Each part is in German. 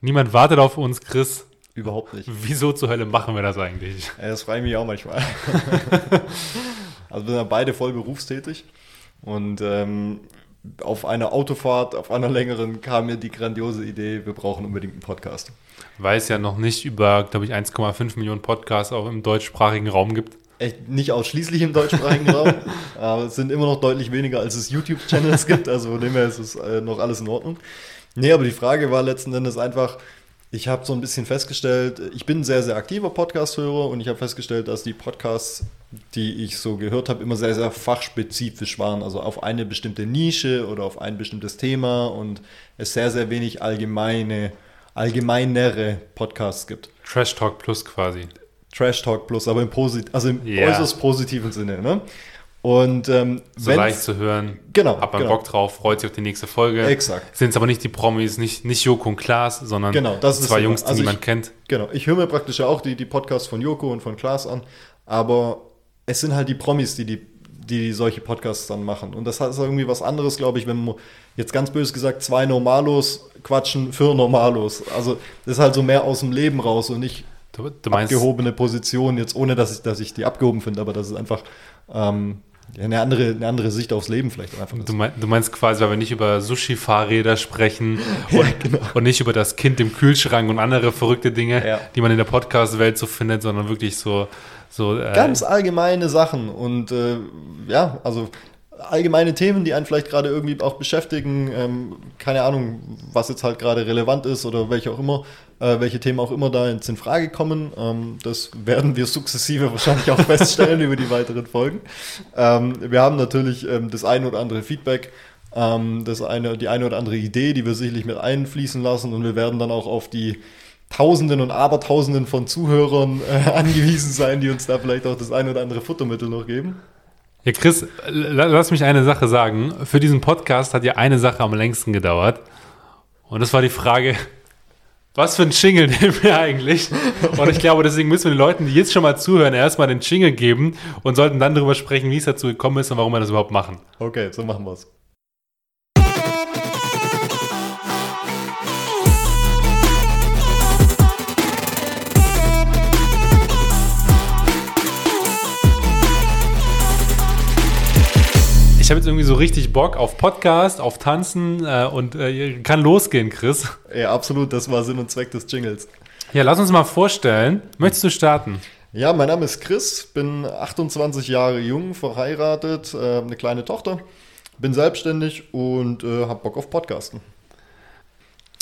Niemand wartet auf uns, Chris. Überhaupt nicht. Wieso zur Hölle machen wir das eigentlich? Das frage ich mich auch manchmal. also wir sind ja beide voll berufstätig und ähm, auf einer Autofahrt, auf einer längeren, kam mir die grandiose Idee, wir brauchen unbedingt einen Podcast. Weil es ja noch nicht über, glaube ich, 1,5 Millionen Podcasts auch im deutschsprachigen Raum gibt. Echt nicht ausschließlich im deutschsprachigen Raum, aber es sind immer noch deutlich weniger, als es YouTube-Channels gibt, also von dem her ist es äh, noch alles in Ordnung. Nee, aber die Frage war letzten Endes einfach, ich habe so ein bisschen festgestellt, ich bin ein sehr, sehr aktiver Podcast-Hörer und ich habe festgestellt, dass die Podcasts, die ich so gehört habe, immer sehr, sehr fachspezifisch waren. Also auf eine bestimmte Nische oder auf ein bestimmtes Thema und es sehr, sehr wenig allgemeine, allgemeinere Podcasts gibt. Trash Talk Plus quasi. Trash Talk Plus, aber im, Posit also im Ja. äußerst positiven Sinne. Ne? Und ähm, So leicht zu hören. Genau, Hat man genau. Bock drauf, freut sich auf die nächste Folge. Exakt. Sind es aber nicht die Promis, nicht, nicht Joko und Klaas, sondern Genau, das zwei. Jungs, die Also niemand ich- kennt. Genau, ich höre mir praktisch ja auch die, die Podcasts von Joko und von Klaas an, aber es sind halt die Promis, die, die, die solche Podcasts dann machen. Und das ist irgendwie was anderes, glaube ich, wenn man jetzt ganz böse gesagt zwei Normalos quatschen für Normalos. Also das ist halt so mehr aus dem Leben raus und nicht Du, du meinst, abgehobene Position, jetzt ohne dass ich, dass ich die abgehoben finde, aber das ist einfach ähm, ja, eine, andere, eine andere Sicht aufs Leben vielleicht einfach du, mein, du meinst quasi, weil wir nicht über Sushi-Fahrräder sprechen und, genau. und nicht über das Kind im Kühlschrank und andere verrückte Dinge, Ja. die man in der Podcast-Welt so findet, sondern wirklich so, so äh, Ganz allgemeine Sachen und äh, ja, also allgemeine Themen, die einen vielleicht gerade irgendwie auch beschäftigen. Ähm, keine Ahnung, was jetzt halt gerade relevant ist oder welche auch immer, äh, welche Themen auch immer da jetzt in Frage kommen. Ähm, das werden wir sukzessive wahrscheinlich auch feststellen über die weiteren Folgen. Ähm, wir haben natürlich ähm, das eine oder andere Feedback. Ähm, das eine, die eine oder andere Idee, die wir sicherlich mit einfließen lassen und wir werden dann auch auf die Tausenden und Abertausenden von Zuhörern äh, angewiesen sein, die uns da vielleicht auch das eine oder andere Futtermittel noch geben. Ja, Chris, la- lass mich eine Sache sagen. Für diesen Podcast hat ja eine Sache am längsten gedauert. Und das war die Frage, was für ein Jingle nehmen wir eigentlich? Und ich glaube, deswegen müssen wir den Leuten, die jetzt schon mal zuhören, erstmal den Jingle geben und sollten dann darüber sprechen, wie es dazu gekommen ist und warum wir das überhaupt machen. Okay, so machen wir's. Ich habe jetzt irgendwie so richtig Bock auf Podcast, auf Tanzen äh, und äh, kann losgehen, Chris. Ja, absolut, das war Sinn und Zweck des Jingles. Ja, lass uns mal vorstellen. Möchtest du starten? Ja, mein Name ist Chris, bin 28 Jahre jung, verheiratet, äh, eine kleine Tochter, bin selbstständig und äh, habe Bock auf Podcasten.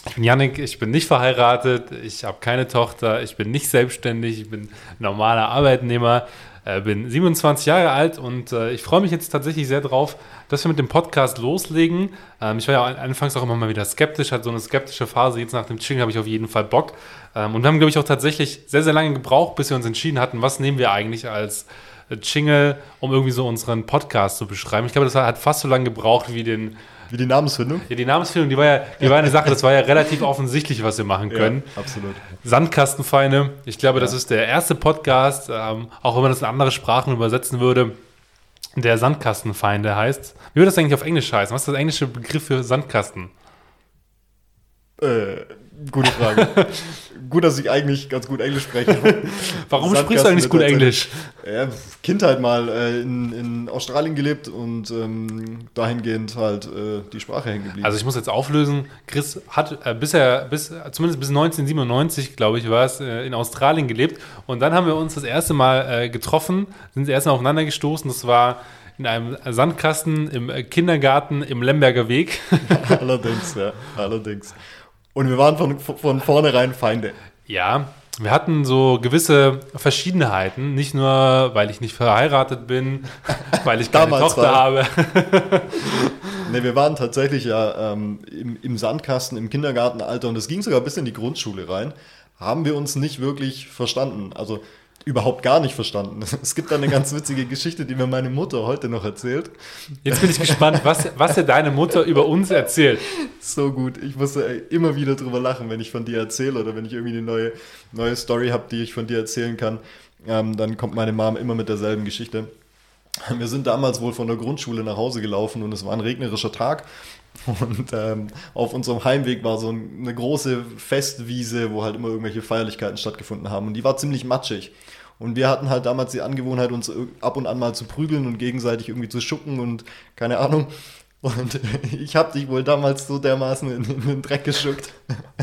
Ich bin Yannick, ich bin nicht verheiratet, ich habe keine Tochter, ich bin nicht selbstständig, ich bin normaler Arbeitnehmer, äh, bin 27 Jahre alt und äh, ich freue mich jetzt tatsächlich sehr drauf, dass wir mit dem Podcast loslegen. Ähm, ich war ja an- anfangs auch immer mal wieder skeptisch, hatte so eine skeptische Phase. Jetzt nach dem Chillen habe ich auf jeden Fall Bock. Ähm, und haben, glaube ich, auch tatsächlich sehr, sehr lange gebraucht, bis wir uns entschieden hatten, was nehmen wir eigentlich als äh, Jingle, um irgendwie so unseren Podcast zu beschreiben. Ich glaube, das hat fast so lange gebraucht wie den Wie die Namensfindung? ja, die Namensfindung, die war ja, die war eine Sache, das war ja relativ offensichtlich, was wir machen können. Ja, absolut. Sandkastenfeine, ich glaube, das Ja. ist der erste Podcast, ähm, auch wenn man das in andere Sprachen übersetzen würde, der Sandkastenfeinde heißt. Wie würde das eigentlich auf Englisch heißen? Was ist der englische Begriff für Sandkasten? Äh, gute Frage. gut, dass ich eigentlich ganz gut Englisch spreche. Warum Sandkasten sprichst du eigentlich gut Englisch? Ja, Kindheit mal äh, in, in Australien gelebt und ähm, dahingehend halt äh, die Sprache hängen geblieben. Also ich muss jetzt auflösen, Chris hat äh, bisher, bis, zumindest bis 1997, glaube ich, war es, äh, in Australien gelebt. Und dann haben wir uns das erste Mal äh, getroffen, sind das erste Mal aufeinander gestoßen. Das war in einem Sandkasten im äh, Kindergarten im Lemberger Weg. allerdings, ja, allerdings. Und wir waren von, von vornherein Feinde. ja, wir hatten so gewisse Verschiedenheiten. Nicht nur, weil ich nicht verheiratet bin, weil ich keine Tochter war- habe. Ne, wir waren tatsächlich ja ähm, im, im Sandkasten im Kindergartenalter und es ging sogar bis in die Grundschule rein. Haben wir uns nicht wirklich verstanden. Also überhaupt gar nicht verstanden. Es gibt da eine ganz witzige Geschichte, die mir meine Mutter heute noch erzählt. Jetzt bin ich gespannt, was, was dir deine Mutter über uns erzählt. So gut. Ich musste ey, immer wieder drüber lachen, wenn ich von dir erzähle oder wenn ich irgendwie eine neue, neue Story habe, die ich von dir erzählen kann. Ähm, dann kommt meine Mom immer mit derselben Geschichte. Wir sind damals wohl von der Grundschule nach Hause gelaufen und es war ein regnerischer Tag. Und ähm, auf unserem Heimweg war so eine große Festwiese, wo halt immer irgendwelche Feierlichkeiten stattgefunden haben. Und die war ziemlich matschig. Und wir hatten halt damals die Angewohnheit, uns ab und an mal zu prügeln und gegenseitig irgendwie zu schucken und keine Ahnung. Und ich habe dich wohl damals so dermaßen in, in den Dreck geschuckt,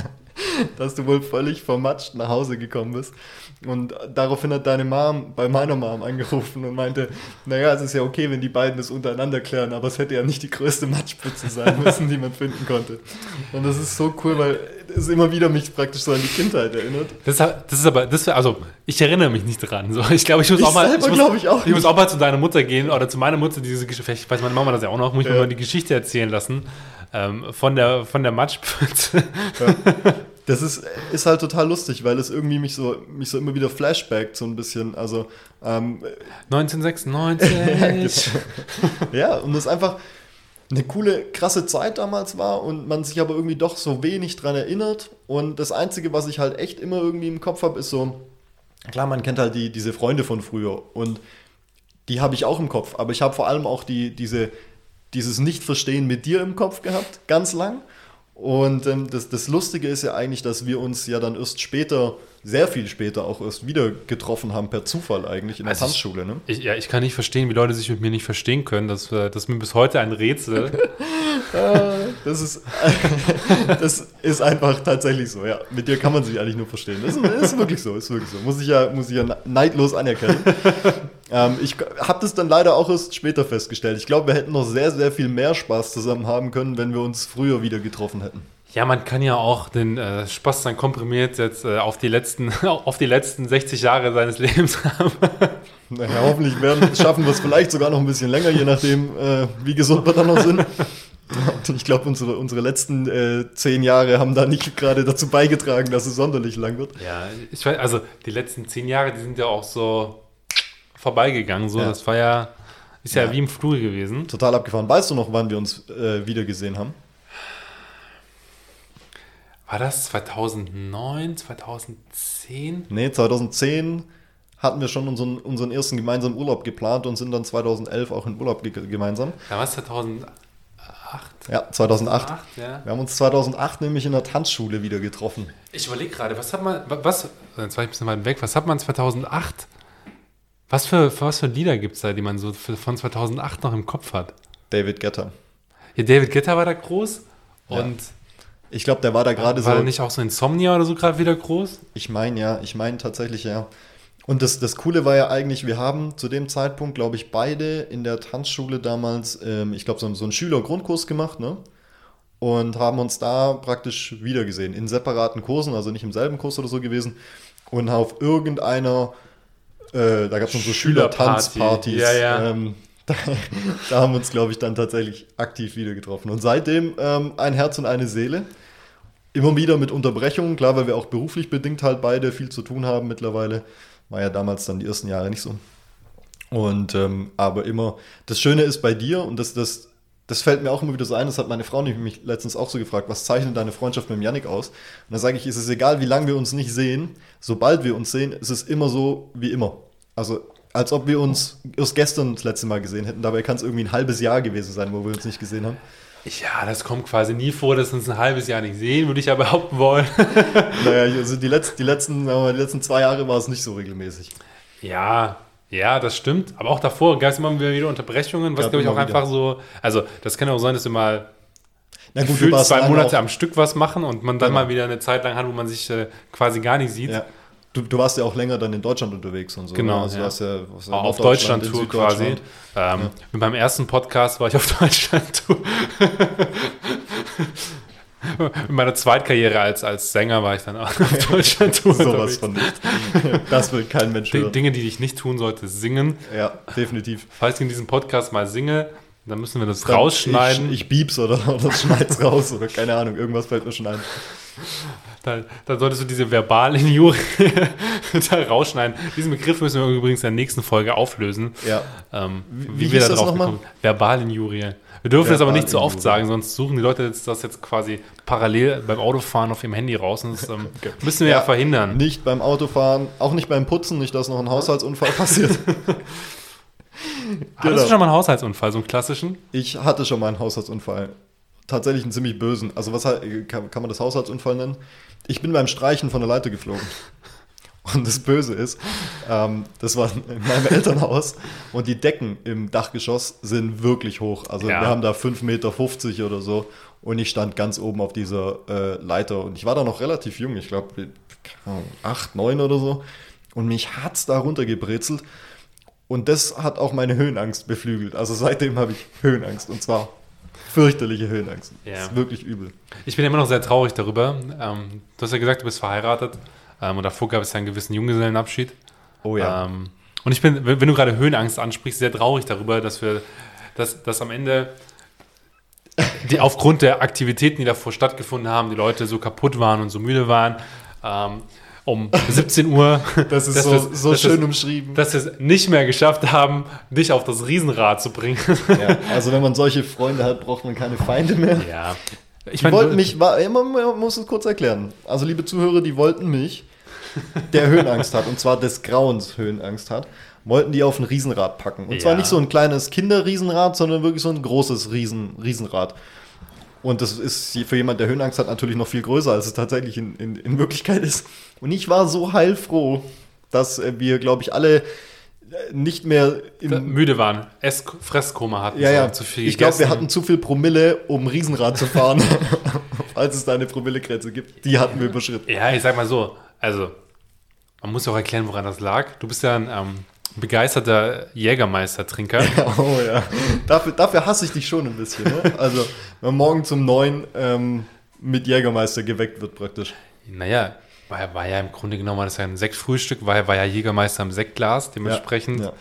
dass du wohl völlig vermatscht nach Hause gekommen bist. Und daraufhin hat deine Mom bei meiner Mom angerufen und meinte, naja, es ist ja okay, wenn die beiden das untereinander klären, aber es hätte ja nicht die größte Matschpfütze sein müssen, die man finden konnte. Und das ist so cool, weil es immer wieder mich praktisch so an die Kindheit erinnert. Das, das ist aber, das, also ich erinnere mich nicht dran. So, ich glaube, ich muss Ich auch mal, ich, muss, ich auch muss nicht. auch mal zu deiner Mutter gehen oder zu meiner Mutter diese Geschichte. Vielleicht weiß meine Mama das ja auch noch. Muss ich mir Ja. mal die Geschichte erzählen lassen ähm, von der von der Matschpfütze. Das ist, ist halt total lustig, weil es irgendwie mich so, mich so immer wieder flashbackt, so ein bisschen. Also, ähm, 1996. ja, und das einfach eine coole, krasse Zeit damals war und man sich aber irgendwie doch so wenig dran erinnert. Und das Einzige, was ich halt echt immer irgendwie im Kopf habe, ist so, klar, man kennt halt die, diese Freunde von früher und die habe ich auch im Kopf, aber ich habe vor allem auch die, diese, dieses Nicht-Verstehen mit dir im Kopf gehabt, ganz lang. Und ähm, das, das Lustige ist ja eigentlich, dass wir uns ja dann erst später, sehr viel später auch erst wieder getroffen haben, per Zufall eigentlich in der Also Tanzschule. Ne? Ich, ja, ich kann nicht verstehen, wie Leute sich mit mir nicht verstehen können. Das, äh, das ist mir bis heute ein Rätsel. Das ist, das ist einfach tatsächlich so, ja. Mit dir kann man sich eigentlich nur verstehen. Das ist, ist wirklich so, ist wirklich so. Muss ich ja, muss ich ja neidlos anerkennen. Ähm, ich habe das dann leider auch erst später festgestellt. Ich glaube, wir hätten noch sehr, sehr viel mehr Spaß zusammen haben können, wenn wir uns früher wieder getroffen hätten. Ja, man kann ja auch den äh, Spaß dann komprimiert jetzt äh, auf, die letzten, auf die letzten 60 Jahre seines Lebens haben. Naja, hoffentlich werden, schaffen wir es vielleicht sogar noch ein bisschen länger, je nachdem, äh, wie gesund wir dann noch sind. Ich glaube, unsere, unsere letzten äh, zehn Jahre haben da nicht gerade dazu beigetragen, dass es sonderlich lang wird. Ja, ich weiß, also die letzten zehn Jahre, die sind ja auch so vorbeigegangen. So, Ja. das war ja, ist ja, Ja. wie im Flur gewesen. Total abgefahren. Weißt du noch, wann wir uns äh, wieder gesehen haben? War das 2009, 2010? Nee, 2010 hatten wir schon unseren, unseren ersten gemeinsamen Urlaub geplant und sind dann 2011 auch in Urlaub ge gemeinsam. Da war es 2008. Ja, 2008. Acht, ja. Wir haben uns 2008 nämlich in der Tanzschule wieder getroffen. Ich überlege gerade, was hat man, wa- was, jetzt war ich ein bisschen weit weg, was hat man 2008, was für, für was für Lieder gibt es da, die man so für, von 2008 noch im Kopf hat? David Getter. Ja, David Guetta war da groß und Ich glaube, der war da gerade war so. da nicht auch so Insomnia oder so gerade wieder groß? Ich meine ja, ich meine tatsächlich ja. Und das, das Coole war ja eigentlich, wir haben zu dem Zeitpunkt, glaube ich, beide in der Tanzschule damals, ähm, ich glaube, so, so einen Schülergrundkurs gemacht, ne? Und haben uns da praktisch wiedergesehen. In separaten Kursen, also nicht im selben Kurs oder so gewesen. Und auf irgendeiner, äh, da gab es noch so. Schülertanzpartys. Ja, ja. Ähm, da, da haben wir uns, glaube ich, dann tatsächlich aktiv wieder getroffen. Und seitdem ähm, ein Herz und eine Seele. Immer wieder mit Unterbrechungen, klar, weil wir auch beruflich bedingt halt beide viel zu tun haben mittlerweile. War ja damals dann die ersten Jahre nicht so. Und ähm, aber immer, das Schöne ist bei dir, und das, das, das fällt mir auch immer wieder so ein, das hat meine Frau nämlich mich letztens auch so gefragt, was zeichnet deine Freundschaft mit dem Yannick aus? Und da sage ich, es ist egal, wie lange wir uns nicht sehen, sobald wir uns sehen, ist es immer so wie immer. Also als ob wir uns erst gestern das letzte Mal gesehen hätten. Dabei kann es irgendwie ein halbes Jahr gewesen sein, wo wir uns nicht gesehen haben. Ja, das kommt quasi nie vor, dass wir uns ein halbes Jahr nicht sehen, würde ich ja behaupten wollen. Naja, also die, letzten, die, letzten, die letzten zwei Jahre war es nicht so regelmäßig. Ja, ja, das stimmt. Aber auch davor gab es immer wieder Unterbrechungen, was glaube ich auch wieder. einfach so, also das kann auch sein, dass wir mal Na gut, gefühlt zwei Monate am Stück was machen und man dann Genau. mal wieder eine Zeit lang hat, wo man sich äh, quasi gar nicht sieht. Ja. Du, du warst ja auch länger dann in Deutschland unterwegs und so. Genau, ne? Also ja. du warst ja, warst ja auf Deutschland-Tour quasi. Ähm, Mit meinem ersten Podcast war ich auf Deutschland-Tour. Mit meiner Zweitkarriere als, als Sänger war ich dann auch auf Deutschland-Tour. Sowas von nicht. Das will kein Mensch Di- hören. Dinge, die ich nicht tun sollte, singen. Ja, definitiv. Falls ich in diesem Podcast mal singe, dann müssen wir das Dann rausschneiden. Ich, ich bieb's oder, oder schneid's raus oder keine Ahnung, irgendwas fällt mir schon ein. Dann, dann solltest du diese Verbalinjurie da rausschneiden. Diesen Begriff müssen wir übrigens in der nächsten Folge auflösen. Ja. Ähm, Wie- wie, wie wir da das drauf nochmal? gekommen Verbalinjurie. Wir dürfen das aber nicht so oft sagen, sonst suchen die Leute jetzt das jetzt quasi parallel beim Autofahren auf ihrem Handy raus. Und das ähm, müssen wir ja, Ja. verhindern. Nicht beim Autofahren, auch nicht beim Putzen, nicht, dass noch ein Haushaltsunfall passiert. Hattest du schon mal einen Haushaltsunfall, so einen klassischen? Ich hatte schon mal einen Haushaltsunfall. Tatsächlich einen ziemlich bösen. Also was kann, kann man das Haushaltsunfall nennen? Ich bin beim Streichen von der Leiter geflogen. Und das Böse ist, ähm, das war in meinem Elternhaus und die Decken im Dachgeschoss sind wirklich hoch. Also Ja. wir haben da 5,50 Meter oder so und ich stand ganz oben auf dieser äh, Leiter und ich war da noch relativ jung, ich glaube 8, 9 oder so und mich hat's da runtergebrezelt und das hat auch meine Höhenangst beflügelt. Also seitdem habe ich Höhenangst und zwar fürchterliche Höhenangst. Ja. Das ist wirklich übel. Ich bin immer noch sehr traurig darüber. Ähm, du hast ja gesagt, du bist verheiratet. Ähm, und davor gab es ja einen gewissen Junggesellenabschied. Oh ja. Ähm, und ich bin, wenn du gerade Höhenangst ansprichst, sehr traurig darüber, dass wir, dass, dass am Ende die aufgrund der Aktivitäten, die davor stattgefunden haben, die Leute so kaputt waren und so müde waren, ähm, um 17 Uhr, das ist so, so schön wir's- umschrieben. dass wir es nicht mehr geschafft haben, dich auf das Riesenrad zu bringen. Ja, also wenn man solche Freunde hat, braucht man keine Feinde mehr. ja. Ich Die wollten mich, war, man muss es kurz erklären. Also liebe Zuhörer, die wollten mich, der Höhenangst hat, und zwar des Grauens Höhenangst hat, wollten die auf ein Riesenrad packen. Und zwar Ja. nicht so ein kleines Kinderriesenrad, sondern wirklich so ein großes Riesen, Riesenrad. Und das ist für jemand, der Höhenangst hat, natürlich noch viel größer, als es tatsächlich in, in, in Wirklichkeit ist. Und ich war so heilfroh, dass äh, wir, glaube ich, alle äh, nicht mehr im, müde waren, Ess Fresskoma hatten, ja, ja. zu viel ich glaube, wir hatten zu viel Promille, um Riesenrad zu fahren. Falls es da eine Promillegrenze gibt. Die hatten wir überschritten. Ja, ich sag mal so, also man muss auch erklären, woran das lag. Du bist ja ein ähm, begeisterter Jägermeister-Trinker. Oh ja. Dafür, dafür hasse ich dich schon ein bisschen. Ne? Also, wenn morgen zum Neun ähm, mit Jägermeister geweckt wird, praktisch. Naja, war, war ja im Grunde genommen das ja ein Sektfrühstück, war, ja- war ja Jägermeister im Sektglas, dementsprechend. Ja, ja.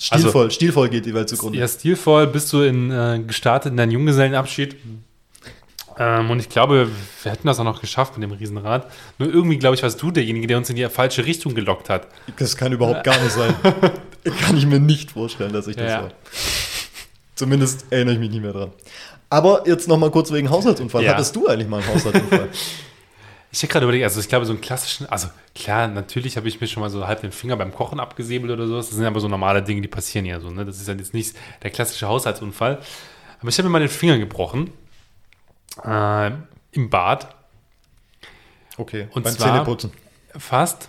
Stilvoll, stilvoll geht die Welt zugrunde. Ja, stilvoll bist du in, äh, gestartet in deinen Junggesellenabschied. Ähm, und ich glaube, wir hätten das auch noch geschafft mit dem Riesenrad. Nur irgendwie, glaube ich, warst du derjenige, der uns in die falsche Richtung gelockt hat. Das kann überhaupt gar nicht sein. kann ich mir nicht vorstellen, dass ich das Ja. war. Zumindest erinnere ich mich nicht mehr dran. Aber jetzt noch mal kurz wegen Haushaltsunfall. Ja. Hattest du eigentlich mal einen Haushaltsunfall? Ich hätte gerade überlegt, also ich glaube, so einen klassischen, also klar, natürlich habe ich mir schon mal so halb den Finger beim Kochen abgesäbelt oder sowas. Das sind aber so normale Dinge, die passieren ja so. Ne? Das ist ja jetzt nicht der klassische Haushaltsunfall. Aber ich habe mir mal den Finger gebrochen. Äh, Im Bad. Okay, Und beim zwar- Zähneputzen. Fast.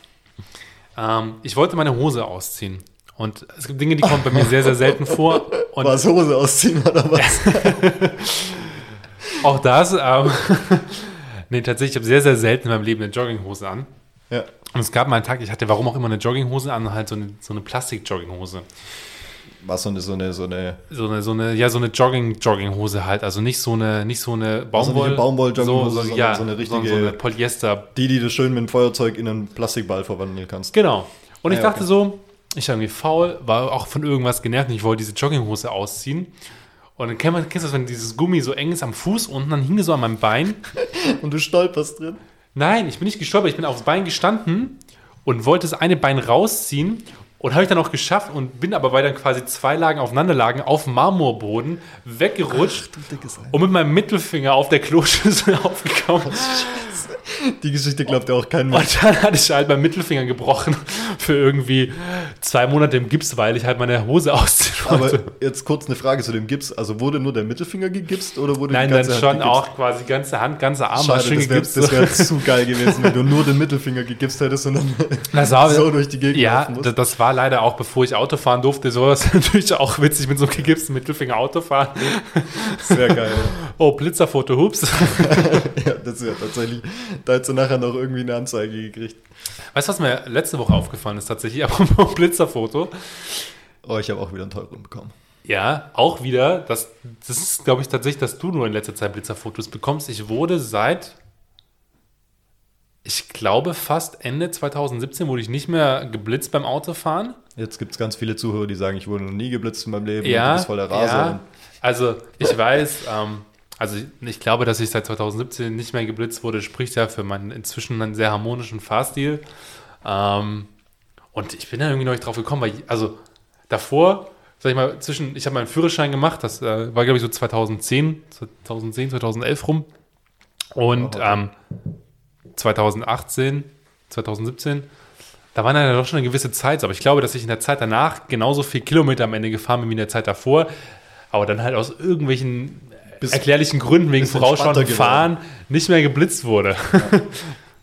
Ähm, ich wollte meine Hose ausziehen. Und es gibt Dinge, die kommen bei mir sehr, sehr selten vor. Und War es Hose ausziehen oder was? auch das, ähm, nee, tatsächlich, ich habe sehr, sehr selten in meinem Leben eine Jogginghose an. ja. Und es gab mal einen Tag, ich hatte warum auch immer eine Jogginghose an, halt so eine, so eine Plastik-Jogginghose. War so eine, so eine, so eine So eine, so eine, ja, so eine Jogging-Jogginghose halt. Also nicht so eine, nicht so eine Also Baumwoll. eine Baumwoll-Jogginghose, so, so, sondern ja, so eine richtige- So eine Polyester. Die, die du schön mit dem Feuerzeug in einen Plastikball verwandeln kannst. Genau. Und ich Ah, ja, dachte okay. so, ich war irgendwie faul, war auch von irgendwas genervt und ich wollte diese Jogginghose ausziehen. Und dann kennst du das, wenn dieses Gummi so eng ist am Fuß unten, dann hing es so an meinem Bein. Und du stolperst drin. Nein, ich bin nicht gestolpert, ich bin aufs Bein gestanden und wollte das eine Bein rausziehen und habe ich dann auch geschafft und bin aber, weil dann quasi zwei Lagen aufeinander lagen, auf Marmorboden weggerutscht und mit meinem Mittelfinger auf der Kloschüssel aufgekommen. Die Geschichte glaubt ja auch kein Mensch. Und dann hatte ich halt meinen Mittelfinger gebrochen für irgendwie zwei Monate im Gips, weil ich halt meine Hose ausziehen Aber wollte. jetzt kurz eine Frage zu dem Gips. Also wurde nur der Mittelfinger gegipst oder wurde Nein, die dann ganze schon Hand gegipst? auch quasi ganze Hand, ganze Arm war Schade, schön das wäre gegipst. das wär zu geil gewesen, wenn du nur den Mittelfinger gegipst hättest und dann Das war- so durch die Gegend Ja, laufen musst. das, das war leider auch, bevor ich Auto fahren durfte, sowas natürlich auch witzig mit so einem gegipsten Mittelfinger Auto fahren. Sehr geil. Oh, Blitzerfoto, hups. ja, das ja tatsächlich. Da hättest du nachher noch irgendwie eine Anzeige gekriegt. Weißt du, was mir letzte Woche aufgefallen ist tatsächlich? Apropos Blitzerfoto. Oh, ich habe auch wieder einen teuren bekommen. Ja, auch wieder, das, das ist, glaube ich, tatsächlich, dass du nur in letzter Zeit Blitzerfotos bekommst. Ich wurde seit, ich glaube, fast Ende 2017 wurde ich nicht mehr geblitzt beim Autofahren. Jetzt gibt es ganz viele Zuhörer, die sagen, ich wurde noch nie geblitzt in meinem Leben. Ja, du bist voll der Raser. ja. Also ich weiß, ähm, also ich glaube, dass ich seit 2017 nicht mehr geblitzt wurde, spricht ja für meinen inzwischen einen sehr harmonischen Fahrstil. Ähm, und ich bin da irgendwie noch nicht drauf gekommen, weil, ich- also davor, sag ich mal, zwischen, ich habe meinen Führerschein gemacht, das äh, war glaube ich so 2010, 2010, 2011 rum. Und Oh, ähm, 2018, 2017 Da war dann doch schon eine gewisse Zeit, aber ich glaube, dass ich in der Zeit danach genauso viel Kilometer am Ende gefahren bin wie in der Zeit davor, aber dann halt aus irgendwelchen Bis- erklärlichen Gründen wegen vorausschauendem Fahren nicht mehr geblitzt wurde.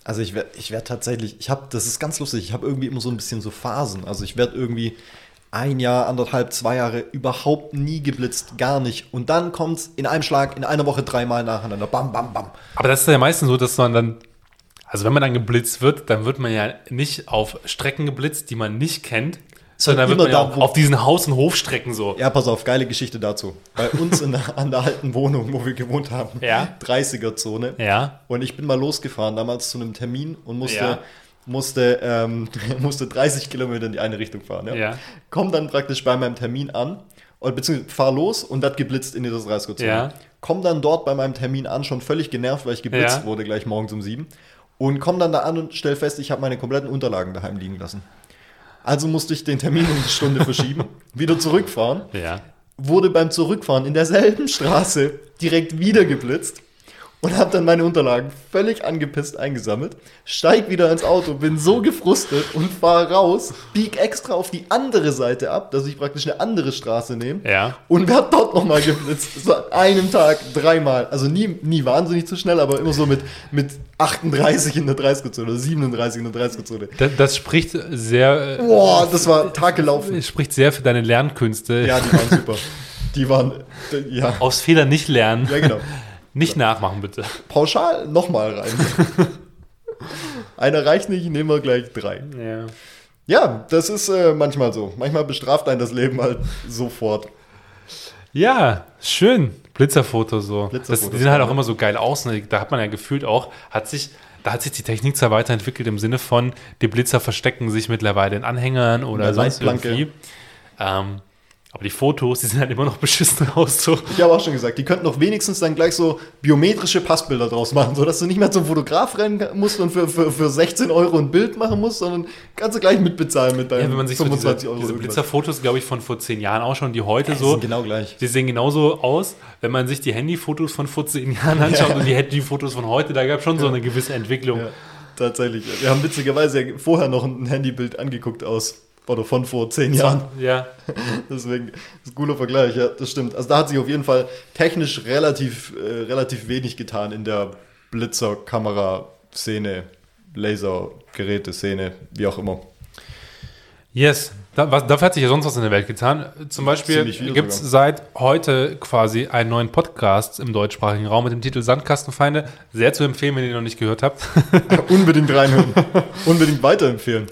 Also ich werde ich werd tatsächlich, ich habe, das ist ganz lustig, ich habe irgendwie immer so ein bisschen so Phasen. Also ich werde irgendwie ein Jahr, anderthalb, zwei Jahre überhaupt nie geblitzt, gar nicht. Und dann kommt es in einem Schlag, in einer Woche dreimal nacheinander. Bam, bam, bam. Aber das ist ja meistens so, dass man dann, also wenn man dann geblitzt wird, dann wird man ja nicht auf Strecken geblitzt, die man nicht kennt, sondern dann wird immer man ja da, wo- auf diesen Haus- und Hofstrecken so. Ja, pass auf, geile Geschichte dazu. Bei uns in der, an der alten Wohnung, wo wir gewohnt haben, Ja. 30er-Zone. Ja. Und ich bin mal losgefahren, damals zu einem Termin und musste, Ja. musste, ähm, musste 30 Kilometer in die eine Richtung fahren. Ja. Ja. Komm dann praktisch bei meinem Termin an, oder beziehungsweise fahr los und das geblitzt in die 30er-Zone. Ja. Komm dann dort bei meinem Termin an, schon völlig genervt, weil ich geblitzt Ja. wurde, gleich morgens um sieben. Und komm dann da an und stell fest, ich habe meine kompletten Unterlagen daheim liegen lassen. Also musste ich den Termin um eine Stunde verschieben, wieder zurückfahren. Ja. wurde beim Zurückfahren in derselben Straße direkt wieder geblitzt und habe dann meine Unterlagen völlig angepisst eingesammelt, steig wieder ins Auto, bin so gefrustet und fahre raus, bieg extra auf die andere Seite ab, dass ich praktisch eine andere Straße nehme Ja. und werde dort nochmal geblitzt. So an einem Tag dreimal. Also nie, nie wahnsinnig zu schnell, aber immer so mit, mit 38 in der 30er-Zone oder 37 in der 30er-Zone. Das, das spricht sehr, äh, Boah, das war Tag gelaufen. spricht sehr für deine Lernkünste. Ja, die waren super. Die waren, ja, Aus Fehlern nicht lernen. ja genau. Nicht nachmachen, bitte. pauschal nochmal rein. Einer reicht nicht, nehmen wir gleich drei. Ja. Ja, das ist äh, manchmal so. Manchmal bestraft einen das Leben halt sofort. Ja, schön. Blitzerfoto so. Blitzerfotos, das, die sehen halt auch immer so geil aus. Ne? Da hat man ja gefühlt auch, hat sich, da hat sich die Technik zwar weiterentwickelt im Sinne von, die Blitzer verstecken sich mittlerweile in Anhängern oder der sonst irgendwie. Ähm, aber die Fotos, die sehen halt immer noch beschissen aus. So. Ich habe auch schon gesagt, die könnten doch wenigstens dann gleich so biometrische Passbilder draus machen, sodass du nicht mehr zum Fotograf rennen musst und für, für, für 16 Euro ein Bild machen musst, sondern kannst du gleich mitbezahlen mit Ja, deinen wenn man sich so diese, 25 Euro. diese. Blitzerfotos, glaube ich, von vor zehn Jahren auch schon, die heute Die so, sind genau gleich. die sehen genauso aus, wenn man sich die Handyfotos von vor zehn Jahren anschaut Ja. und die Handyfotos von heute, da gab es schon so eine gewisse Entwicklung. Ja, tatsächlich. Wir haben witzigerweise ja vorher noch ein Handybild angeguckt aus, oder von vor 10 Jahren. Ja. Deswegen das ist ein cooler Vergleich, ja, das stimmt. Also da hat sich auf jeden Fall technisch relativ, äh, relativ wenig getan in der Blitzer-Kamera-Szene, Lasergeräte-Szene, wie auch immer. Yes, da, was, dafür hat sich ja sonst was in der Welt getan. Zum Beispiel gibt es seit heute quasi einen neuen Podcast im deutschsprachigen Raum mit dem Titel Sandkastenfeinde. Sehr zu empfehlen, wenn ihr ihn noch nicht gehört habt. Unbedingt reinhören. Unbedingt weiterempfehlen.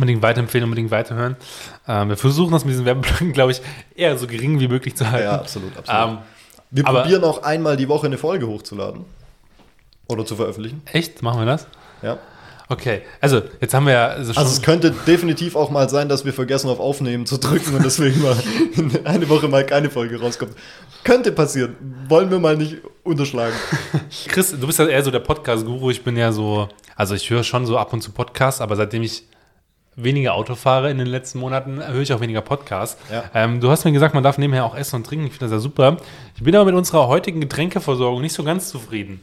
Unbedingt weiterempfehlen, unbedingt weiterhören. Ähm, wir versuchen das mit diesen Werbeblöcken, glaube ich, eher so gering wie möglich zu halten. Ja, absolut, absolut. Ähm, Wir probieren auch einmal die Woche eine Folge hochzuladen. Oder zu veröffentlichen. echt? Machen wir das? Ja. Okay, also jetzt haben wir ja also Also es könnte definitiv auch mal sein, dass wir vergessen auf Aufnehmen zu drücken und deswegen mal eine Woche mal keine Folge rauskommt. Könnte passieren. Wollen wir mal nicht unterschlagen. Chris, du bist ja eher so der Podcast-Guru. Ich bin ja so, also ich höre schon so ab und zu Podcasts, aber seitdem ich weniger Auto fahre in den letzten Monaten, höre ich auch weniger Podcasts. Ja. Ähm, du hast mir gesagt, man darf nebenher auch essen und trinken. Ich finde das ja super. Ich bin aber mit unserer heutigen Getränkeversorgung nicht so ganz zufrieden,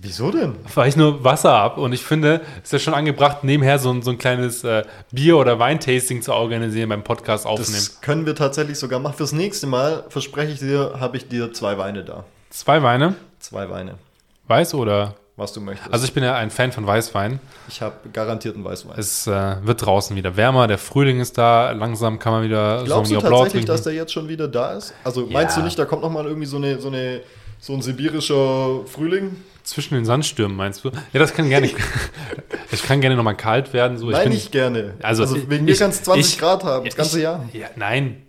Wieso denn? weil ich nur Wasser habe und ich finde, es ist ja schon angebracht, nebenher so ein, so ein kleines äh, Bier- oder Weintasting zu organisieren beim Podcast aufnehmen. Das können wir tatsächlich sogar machen. Fürs nächste Mal, verspreche ich dir, habe ich dir zwei Weine da. Zwei Weine, Zwei Weine, weiß oder? Was du möchtest. Also ich bin ja ein Fan von Weißwein. ich habe garantiert einen Weißwein. Es äh, wird draußen wieder wärmer, der Frühling ist da, langsam kann man wieder Glaubst du Sauvignon Blanc tatsächlich, dass der jetzt schon wieder da ist? Also meinst Ja. du nicht, da kommt noch mal irgendwie so eine, so eine so ein sibirischer Frühling? Zwischen den Sandstürmen meinst du? Ja, das kann gerne. Es kann gerne nochmal kalt werden. So. Ich Nein, bin- nicht gerne. Also, wegen mir ich- kann es 20 ich- Grad haben, das ich- ganze Jahr. Ja, nein.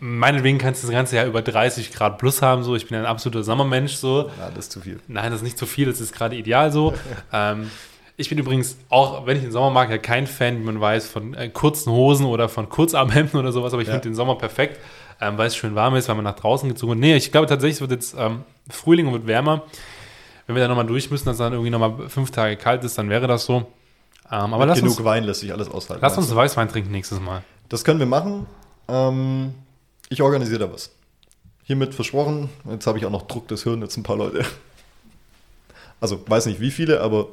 Meinetwegen kannst du das ganze Jahr über 30 Grad plus haben. So. Ich bin ein absoluter Sommermensch. So. Ja, das ist zu viel. Nein, das ist nicht zu viel, das ist gerade ideal so. ähm, ich bin übrigens auch, wenn ich den Sommer mag, ja kein Fan, wie man weiß, von äh, kurzen Hosen oder von Kurzarmhemden oder sowas, aber ich Ja. finde den Sommer perfekt, ähm, weil es schön warm ist, weil man nach draußen gezogen wird. Nee, ich glaube tatsächlich, es wird jetzt ähm, Frühling und wird wärmer. Wenn wir da nochmal durch müssen, dass es dann irgendwie nochmal fünf Tage kalt ist, dann wäre das so. Ähm, aber lass Genug uns, Wein lässt sich alles aushalten. lass uns Weißwein trinken nächstes Mal. Das können wir machen. Ähm, ich organisiere da was. Hiermit versprochen. Jetzt habe ich auch noch Druck, das hören jetzt ein paar Leute. Also weiß nicht wie viele, aber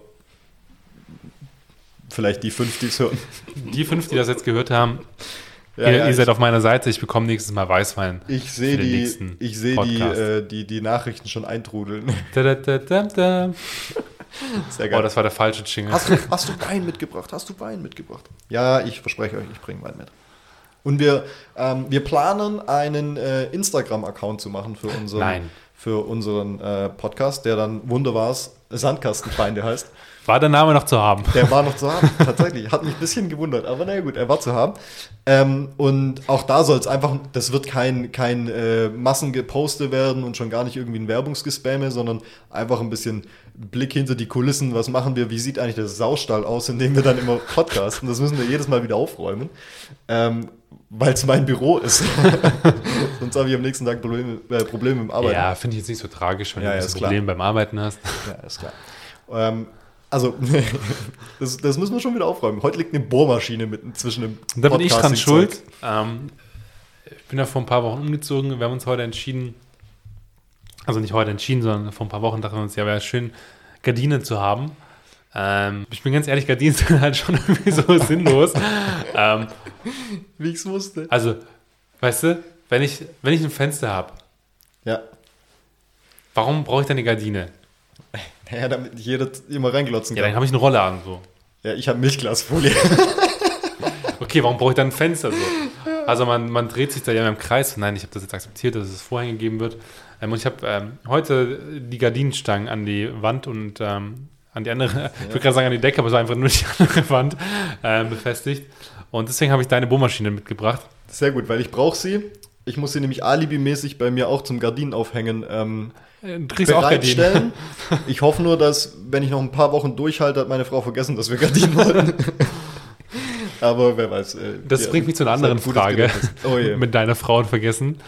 vielleicht die fünf, die es hören. Die fünf, die das jetzt gehört haben, Ja, ihr, ja, ihr ich- seid auf meiner Seite. Ich bekomme nächstes Mal Weißwein. Ich sehe die, ich sehe die, äh, die, die Nachrichten schon eintrudeln. Da, da, da, da, da. Sehr Oh, das war der falsche Jingle. Hast du, hast du Wein mitgebracht? Hast du Wein mitgebracht? Ja, ich verspreche euch, ich bringe Wein mit. Und wir, ähm, wir planen einen äh, Instagram-Account zu machen für unseren, Nein. Für unseren äh, Podcast, der dann Wunderwars Sandkastenfeinde heißt. War der Name noch zu haben? Der war noch zu haben, tatsächlich. Hat mich ein bisschen gewundert, aber naja gut, er war zu haben. Ähm, und auch da soll es einfach, das wird kein, kein äh, Massengeposte werden und schon gar nicht irgendwie ein Werbungsgespamme, sondern einfach ein bisschen Blick hinter die Kulissen. Was machen wir? Wie sieht eigentlich der Saustall aus, in dem wir dann immer podcasten? Das müssen wir jedes Mal wieder aufräumen, ähm, weil es mein Büro ist. Sonst habe ich am nächsten Tag Probleme, äh, Probleme im Arbeiten. Ja, finde ich jetzt nicht so tragisch, wenn Ja, du ja, klar. Problem beim Arbeiten hast. Ja, ist klar. Ähm, also, das, das müssen wir schon wieder aufräumen. Heute liegt eine Bohrmaschine mitten zwischen dem da bin ich dran schuld. Ähm, ich bin ja vor ein paar Wochen umgezogen. Wir haben uns heute entschieden, also nicht heute entschieden, sondern vor ein paar Wochen dachten wir uns, ja, wäre schön, Gardinen zu haben. Ähm, ich bin ganz ehrlich, Gardinen sind halt schon irgendwie so sinnlos. ähm, Wie ich es wusste. also, weißt du, wenn ich, wenn ich ein Fenster habe, Ja. warum brauche ich dann eine Gardine? Naja, damit jeder immer reinglotzen Ja, kann. dann habe ich eine Rolle an. So. Ja, ich habe Milchglasfolie. Okay, warum brauche ich dann ein Fenster so? Also man, man dreht sich da ja im Kreis. Nein, ich habe das jetzt akzeptiert, dass es Vorhänge geben wird. Ähm, und ich habe ähm, heute die Gardinenstangen an die Wand und ähm, an die andere, ich würde gerade sagen an die Decke, aber es war einfach nur die andere Wand ähm, befestigt. Und deswegen habe ich deine Bohrmaschine mitgebracht. Sehr gut, weil ich brauche sie. Ich muss sie nämlich alibimäßig bei mir auch zum Gardinenaufhängen ähm, Äh, kriegst auch Gardinen. bereitstellen. Ich hoffe nur, dass, wenn ich noch ein paar Wochen durchhalte, hat meine Frau vergessen, dass wir Gardinen wollten. Aber wer weiß. äh, Das bringt mich zu einer anderen Frage. Oh je. Mit deiner Frau vergessen.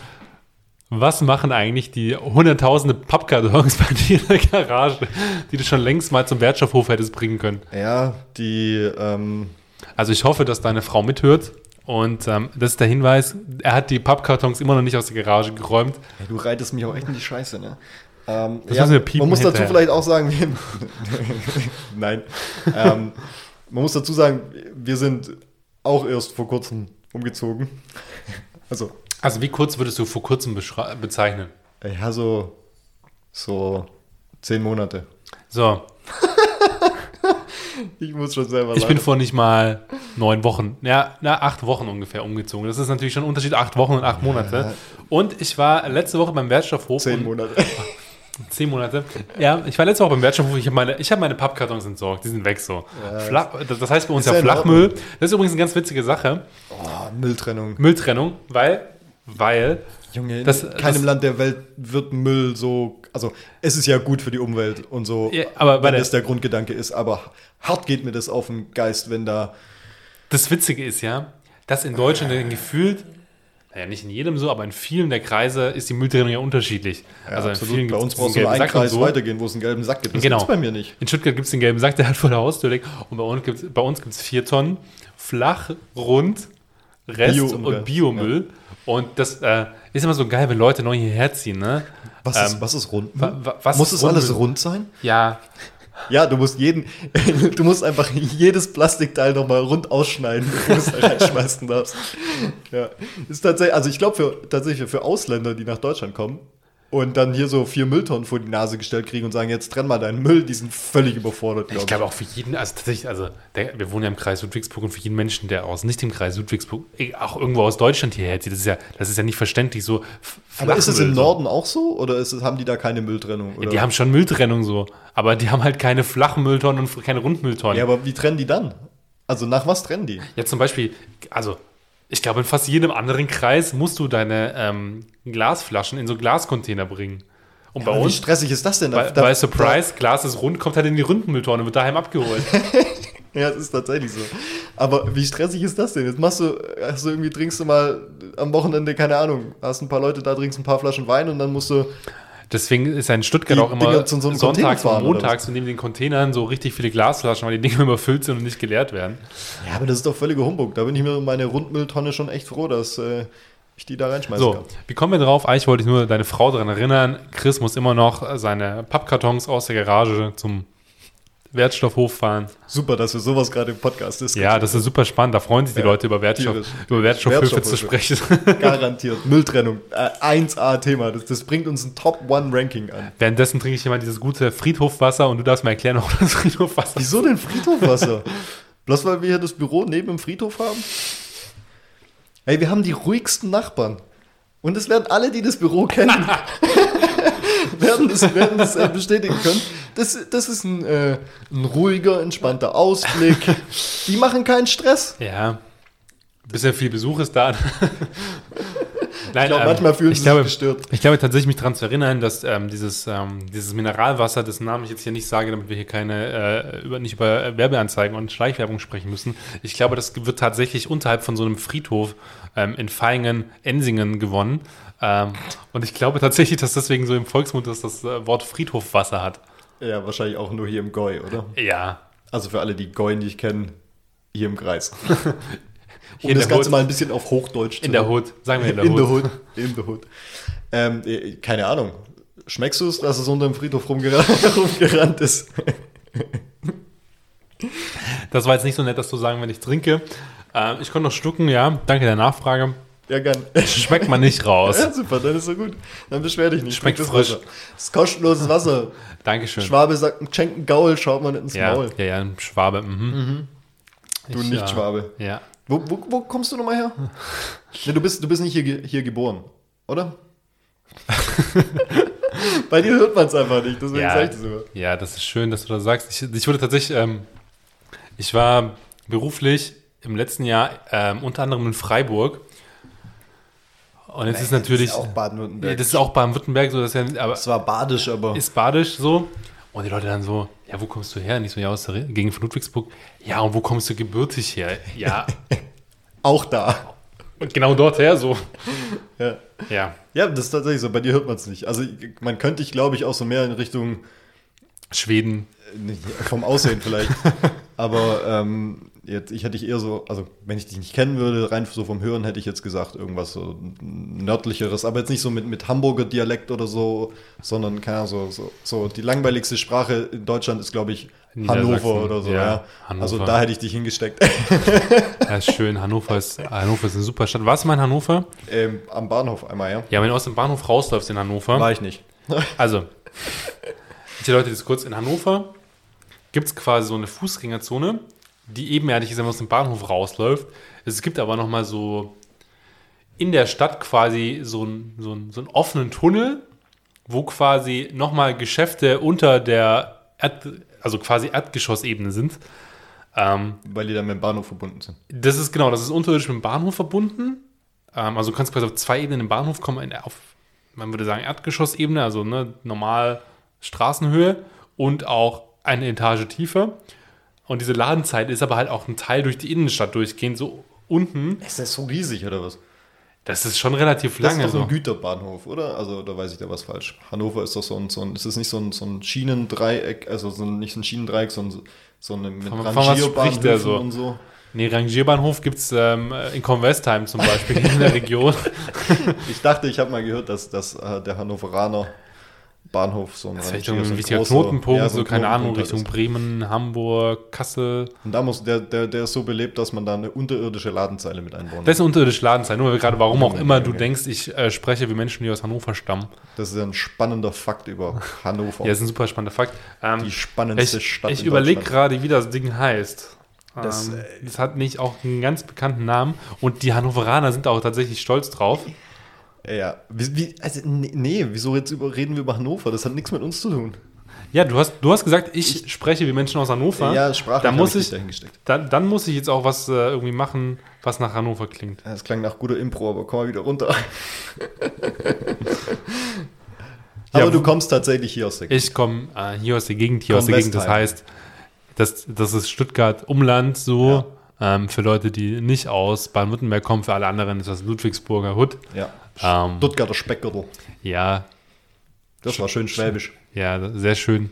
Was machen eigentlich die hunderttausende Pappkartons bei dir in der Garage, die du schon längst mal zum Wertstoffhof hättest bringen können? Ja, die, ähm, Also ich hoffe, dass deine Frau mithört. Und ähm, das ist der Hinweis, er hat die Pappkartons immer noch nicht aus der Garage geräumt. Ja, du reitest mich auch echt in die Scheiße, ne? Ähm, ja, man muss dazu hinterher. vielleicht auch sagen, wir, nein, ähm, man muss dazu sagen, wir sind auch erst vor kurzem umgezogen. Also, Also wie kurz würdest du vor kurzem bezeichnen? ja, so, so zehn Monate. So, Ich muss schon selber ich bin vor nicht mal neun Wochen, ja, na, acht Wochen ungefähr umgezogen. Das ist natürlich schon ein Unterschied, acht Wochen und acht Monate. Und ich war letzte Woche beim Wertstoffhof. zehn Monate. Zehn Monate. Ja, ich war letzte Woche beim Wertstoffhof. Ich habe meine, ich hab meine Pappkartons entsorgt. Die sind weg so. Flach, das heißt bei uns ja Flachmüll. Das ist übrigens eine ganz witzige Sache. Oh, Mülltrennung. Mülltrennung, weil, weil Junge, in Das- keinem das- Land der Welt wird Müll so, also es ist ja gut für die Umwelt und so, Ja, aber wenn das der Grundgedanke ist, aber hart geht mir das auf den Geist, wenn da Das Witzige ist ja, dass in Deutschland dann gefühlt, naja, nicht in jedem so, aber in vielen der Kreise ist die Mülltrennung ja unterschiedlich. also in vielen bei uns brauchst du nur einen Kreis so. weitergehen, wo es einen gelben Sack gibt. Das Genau. gibt's bei mir nicht. In Stuttgart gibt es den gelben Sack, der hat vor der Haustür liegt. Und bei uns gibt es bei uns gibt's vier Tonnen flach, rund, Rest Bio-Umwelt. und Biomüll. Und das äh, ist immer so geil, wenn Leute neu hierher ziehen. Ne? Was, Ähm, ist, was ist rund? wa- wa- was Muss es alles Rundmüll? rund sein? Ja, Ja, du musst jeden, du musst einfach jedes Plastikteil nochmal rund ausschneiden, bevor du es reinschmeißen darfst. Ja, ist tatsächlich, also ich glaube für, tatsächlich für Ausländer, die nach Deutschland kommen und dann hier so vier Mülltonnen vor die Nase gestellt kriegen und sagen, jetzt trenn mal deinen Müll, die sind völlig überfordert, ich glaube auch für jeden, also tatsächlich, also der, wir wohnen ja im Kreis Ludwigsburg und für jeden Menschen, der aus nicht im Kreis Ludwigsburg, eh, auch irgendwo aus Deutschland hierher zieht, das ist ja, das ist ja nicht verständlich so. Aber ist es im so. Norden auch so oder es, haben die da keine Mülltrennung? Oder? Die haben schon Mülltrennung so, aber die haben halt keine flachen Mülltonnen und keine Rundmülltonnen. ja, aber wie trennen die dann? Also nach was trennen die? Ja, zum Beispiel, also ich glaube, in fast jedem anderen Kreis musst du deine ähm, Glasflaschen in so Glascontainer bringen. Und bei Aber wie uns, stressig ist das denn? Da- bei, da- bei Surprise, Glas ist rund, kommt halt in die Rundmülltonne, wird daheim abgeholt. Ja, das ist tatsächlich so. Aber wie stressig ist das denn? Jetzt machst du, hast du irgendwie, trinkst du mal am Wochenende, keine Ahnung, hast ein paar Leute da, trinkst ein paar Flaschen Wein und dann musst du, Deswegen ist ja in Stuttgart Die auch immer so sonntags und montags und neben den Containern so richtig viele Glasflaschen, weil die Dinger überfüllt sind und nicht geleert werden. ja, aber das ist doch völliger Humbug. Da bin ich mir um meine Rundmülltonne schon echt froh, dass äh, ich die da reinschmeißen So, kann. wie kommen wir drauf? Eigentlich wollte ich nur deine Frau daran erinnern, Chris muss immer noch seine Pappkartons aus der Garage zum Wertstoffhof fahren. Super, dass wir sowas gerade im Podcast ist. Ja, das ist super spannend. Da freuen sich die Ja, Leute über, Wertstoff, tierisch. über Wertstoffhöfe zu Wertstoffhöfe. sprechen. Garantiert. Mülltrennung. Äh, 1A-Thema. Das, das bringt uns ein Top-One-Ranking an. Währenddessen trinke ich immer dieses gute Friedhofwasser und du darfst mir erklären, warum das Friedhofwasser ist. Wieso denn Friedhofwasser? Bloß weil wir hier das Büro neben dem Friedhof haben? Ey, wir haben die ruhigsten Nachbarn. Und es werden alle, die das Büro kennen, werden das, werden das äh, bestätigen können. Das, das ist ein, äh, ein ruhiger, entspannter Ausblick. Die machen keinen Stress. Ja. Bisschen viel Besuch ist da. Nein, Ich glaube, manchmal fühlen ich sie glaube, sich gestört. Ich glaube tatsächlich, mich daran zu erinnern, dass ähm, dieses, ähm, dieses Mineralwasser, dessen Namen ich jetzt hier nicht sage, damit wir hier keine, äh, über, nicht über Werbeanzeigen und Schleichwerbung sprechen müssen. Ich glaube, das wird tatsächlich unterhalb von so einem Friedhof ähm, in Feingen, Ensingen gewonnen. Ähm, und ich glaube tatsächlich, dass deswegen so im Volksmund das, das äh, Wort Friedhofwasser hat. Ja, wahrscheinlich auch nur hier im Goi, oder? Ja. Also für alle, die Goi nicht kennen, hier im Kreis. Hier Um in das Ganze Hood. mal ein bisschen auf Hochdeutsch In der. Hood. Sagen wir in der in Hood. In der Hood. Ähm, äh, keine Ahnung. Schmeckst du es, dass es unter dem Friedhof rumgerannt, rumgerannt ist? Das war jetzt nicht so nett, das zu sagen, wenn ich trinke. Ähm, ich konnte noch schlucken, ja. Danke der Nachfrage. Ja, gern. Schmeckt man nicht raus. Ja, super, dann ist so gut. Dann beschwer dich nicht. Schmeckt Trink das frisch. Wasser. Das ist kostenloses Wasser. Dankeschön. Schwabe sagt, ein Schenken Gaul, schaut man nicht ins Ja, Maul. ja, ja, ein Schwabe. Mhm. Du Ich, nicht äh, Schwabe. Ja. Wo, wo, wo kommst du nochmal her? nee, du, bist, du bist nicht hier, hier geboren, oder? Bei dir hört man es einfach nicht, deswegen Ja. sag ich das immer. ja, das ist schön, dass du das sagst. Ich, ich wurde tatsächlich, ähm, ich war beruflich im letzten Jahr ähm, unter anderem in Freiburg. Und jetzt ist natürlich, Das ist auch Ja, Baden-Württemberg. das ist auch Baden-Württemberg so, das ist ja, aber Das war badisch, aber. ist badisch so. Und die Leute dann so, ja, wo kommst du her? Nicht so, ja, aus der Gegend von Ludwigsburg. Ja, und wo kommst du gebürtig her? Ja, auch da. und genau dort her, so. Ja. Ja, ja, das ist tatsächlich so. Bei dir hört man es nicht. Also, man könnte dich, glaube ich, auch so mehr in Richtung Schweden. äh, nicht- vom Aussehen vielleicht. aber ähm, jetzt, ich hätte dich eher so, also, wenn ich dich nicht kennen würde, rein so vom Hören, hätte ich jetzt gesagt, irgendwas so nördlicheres. Aber jetzt nicht so mit, mit Hamburger Dialekt oder so, sondern, keine Ahnung, so, so, so die langweiligste Sprache in Deutschland ist, glaube ich. Hannover oder so. Ja, Ja, Hannover. Also, da hätte ich dich hingesteckt. Ja, ist schön. Hannover ist, Hannover ist eine super Stadt. Warst du mal in Hannover? ähm, am Bahnhof einmal, ja. Ja, wenn du aus dem Bahnhof rausläufst in Hannover. War ich nicht. Also, die Leute, das kurz in Hannover gibt es quasi so eine Fußgängerzone, die ebenerdig ist, wenn man aus dem Bahnhof rausläuft. Es gibt aber nochmal so in der Stadt quasi so, ein, so, ein, so einen offenen Tunnel, wo quasi nochmal Geschäfte unter der Erd, also quasi Erdgeschossebene sind. Ähm, Weil die dann mit dem Bahnhof verbunden sind. das ist genau, das ist unterirdisch mit dem Bahnhof verbunden. Ähm, also du kannst quasi auf zwei Ebenen im Bahnhof kommen, auf, man würde sagen, Erdgeschossebene, also ne, normal Straßenhöhe und auch eine Etage tiefer. Und diese Ladenzeit ist aber halt auch ein Teil durch die Innenstadt durchgehend, so unten. Ist das so riesig oder was? Das Das ist schon relativ ist lange doch so. ein Güterbahnhof, oder? Also da weiß ich da was falsch. Hannover ist doch so ein, so ein ist es nicht so ein, so ein Schienendreieck, also so ein, nicht so ein Schienendreieck, sondern so, eine mit Von- der so? und so. Nee, Rangierbahnhof gibt es ähm, in Convestheim zum Beispiel in der Region. Ich dachte, ich habe mal gehört, dass, dass äh, der Hannoveraner Bahnhof so ein Das ist Rangier, ein so ein wichtiger großer- Knotenpunkt, ja, so, ein keine Ahnung, Knotenpunkt Richtung ist. Bremen, Hamburg, Kassel. Und da muss der, der, der ist so belebt, dass man da eine unterirdische Ladenzeile mit einbauen Das ist eine unterirdische Ladenzeit. Nur gerade, warum auch Okay, immer du denkst, ich äh, spreche wie Menschen, die aus Hannover stammen. Das ist ein spannender Fakt über Hannover. Ja, das ist ein super spannender Fakt. Ähm, die spannendste ich Stadt ich überlege gerade, wie das Ding heißt. Das, ähm, äh, das hat nicht auch einen ganz bekannten Namen und die Hannoveraner sind auch tatsächlich stolz drauf. Ja, wie, wie, also nee, wieso jetzt über, reden wir über Hannover? Das hat nichts mit uns zu tun. Ja, du hast, du hast gesagt, ich, spreche wie Menschen aus Hannover. Ja, sprachlich dann hab muss ich ich, dahingesteckt. dann, dann muss ich jetzt auch was äh, irgendwie machen, was nach Hannover klingt. Ja, Das klang nach guter Impro, aber komm mal wieder runter. Ja, aber du wo- kommst tatsächlich hier aus der Ich komme äh, hier aus der Gegend, hier aus der Gegend. Das heißt, das, das ist Stuttgart Umland so. Ähm, für Leute, die nicht aus Baden-Württemberg kommen, für alle anderen ist das Ludwigsburger Hut. Ja. Ähm, Stuttgarter Speckgürtel. Ja, Das war schön schwäbisch. ja, sehr schön.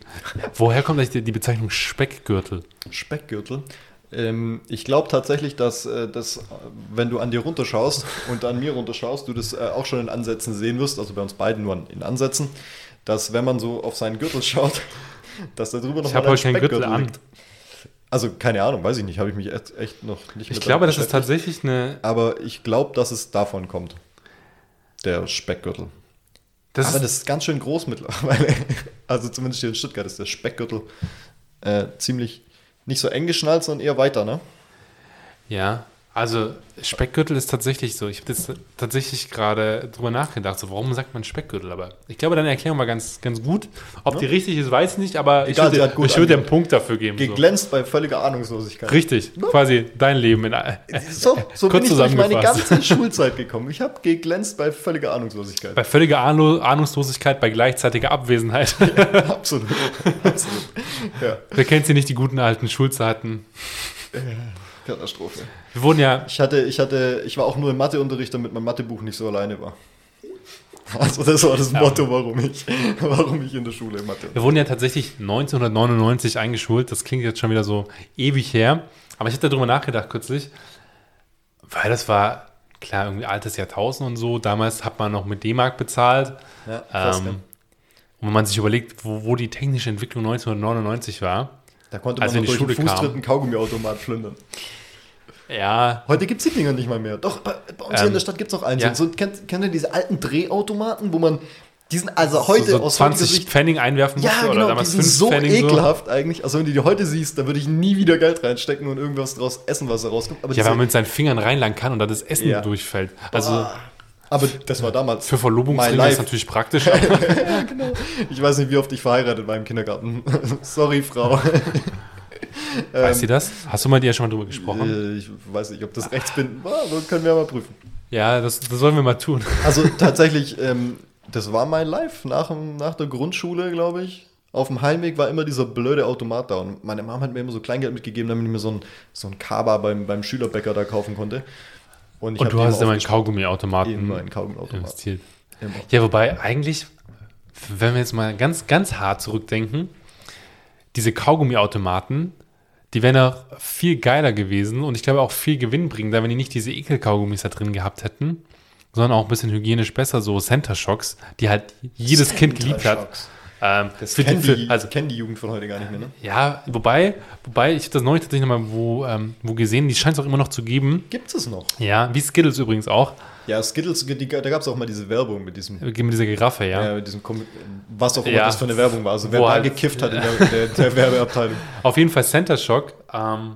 Woher kommt eigentlich die, Bezeichnung Speckgürtel? Speckgürtel. Ähm, ich glaube tatsächlich, dass äh, das, äh, wenn du an dir runterschaust und an mir runterschaust, du das äh, auch schon in Ansätzen sehen wirst, also bei uns beiden nur in Ansätzen, dass wenn man so auf seinen Gürtel schaut, dass da drüber noch Ich mal ein Gürtel Speckgürtel an. liegt. Also keine Ahnung, weiß ich nicht, habe ich mich echt, echt noch nicht Ich glaube, das ist tatsächlich eine. Aber ich glaube, dass es davon kommt. Der Speckgürtel. Das Aber ist, das ist ganz schön groß mittlerweile. Also zumindest hier in Stuttgart ist der Speckgürtel äh, ziemlich nicht so eng geschnallt, sondern eher weiter, ne? ja, also Speckgürtel ist tatsächlich so. Ich habe jetzt tatsächlich gerade drüber nachgedacht, so warum sagt man Speckgürtel? Aber ich glaube, deine Erklärung war ganz, ganz gut. Ob die richtig ist, weiß ich nicht, aber ich Egal, würde ich würde dir ange- einen Punkt dafür geben. So. Geglänzt bei völliger Ahnungslosigkeit. Richtig, quasi dein Leben in äh, So, so bin Kurz ich durch meine ganze Schulzeit gekommen. Ich habe geglänzt bei völliger Ahnungslosigkeit. bei völliger Ahnung, Ahnungslosigkeit, bei gleichzeitiger Abwesenheit. Absolut. Absolut. Ja, Wer kennt sie nicht, die guten alten Schulzeiten? Katastrophe. Wir wurden ja, Ich hatte, ich hatte, ich war auch nur im Matheunterricht, damit mein Mathebuch nicht so alleine war. Also das war das Motto, warum ich, warum ich in der Schule Mathe. wir wurden ja tatsächlich 1999 eingeschult. Das klingt jetzt schon wieder so ewig her. Aber ich hatte darüber nachgedacht kürzlich, weil das war, klar, irgendwie altes Jahrtausend und so. Damals hat man noch mit D-Mark bezahlt. Ja, Ähm, und wenn man sich überlegt, wo, wo die technische Entwicklung 1999 war, Da konnte man die durch den Fußtritt einen Kaugummiautomat plündern. ja, Heute gibt es die Dinger nicht mal mehr. Doch, bei, bei uns hier Ähm, in der Stadt gibt es noch einen. ja. So, kennt, kennt ihr diese alten Drehautomaten, wo man diesen, also heute so, so aus heutiger 20 Sicht Pfennig einwerfen musste Ja, oder genau, die damals sind 5 so Pfennig ekelhaft eigentlich. Also wenn du die heute siehst, da würde ich nie wieder Geld reinstecken und irgendwas draus essen, was da rauskommt. Aber, Ja, weil man mit seinen Fingern reinlangen kann und dann das Essen Ja. durchfällt. Also Ah, aber das war damals. für Verlobungsringe ist natürlich praktisch. aber Ich weiß nicht, wie oft ich verheiratet war im Kindergarten. Sorry, Frau. Weißt du das? Hast du mal dir ja schon mal drüber gesprochen? Äh, Ich weiß nicht, ob das rechtsbindend war, aber können wir mal prüfen. Ja, das, das sollen wir mal tun. Also tatsächlich, ähm, das war mein Life nach, nach der Grundschule, glaube ich. Auf dem Heimweg war immer dieser blöde Automat da. Und meine Mom hat mir immer so Kleingeld mitgegeben, damit ich mir so ein, so ein Kaba beim, beim Schülerbäcker da kaufen konnte. Und, Und du hast immer einen aufgespart. Kaugummiautomaten Kaugummiautomat. investiert. Immer. Ja, wobei eigentlich, wenn wir jetzt mal ganz, ganz hart zurückdenken, diese Kaugummiautomaten, die wären auch viel geiler gewesen und ich glaube auch viel gewinnbringender, wenn die nicht diese Ekelkaugummis da drin gehabt hätten, sondern auch ein bisschen hygienisch besser, so Center Shocks, die halt jedes Kind geliebt hat. Ähm, Das die- kennen, für- die, also kennen die Jugend von heute gar nicht mehr, ne? Ja, wobei, wobei, ich habe das neulich tatsächlich nochmal wo, ähm, wo gesehen, die scheint es auch immer noch zu geben. Gibt es noch? Ja, wie Skittles übrigens auch, Ja, Skittles, die, da gab es auch mal diese Werbung mit diesem, mit dieser Giraffe, ja. ja. mit diesem was auch immer Ja. das für eine Werbung war. Also wer da halt- gekifft hat in der, der, der Werbeabteilung. Auf jeden Fall Center Shock, ähm,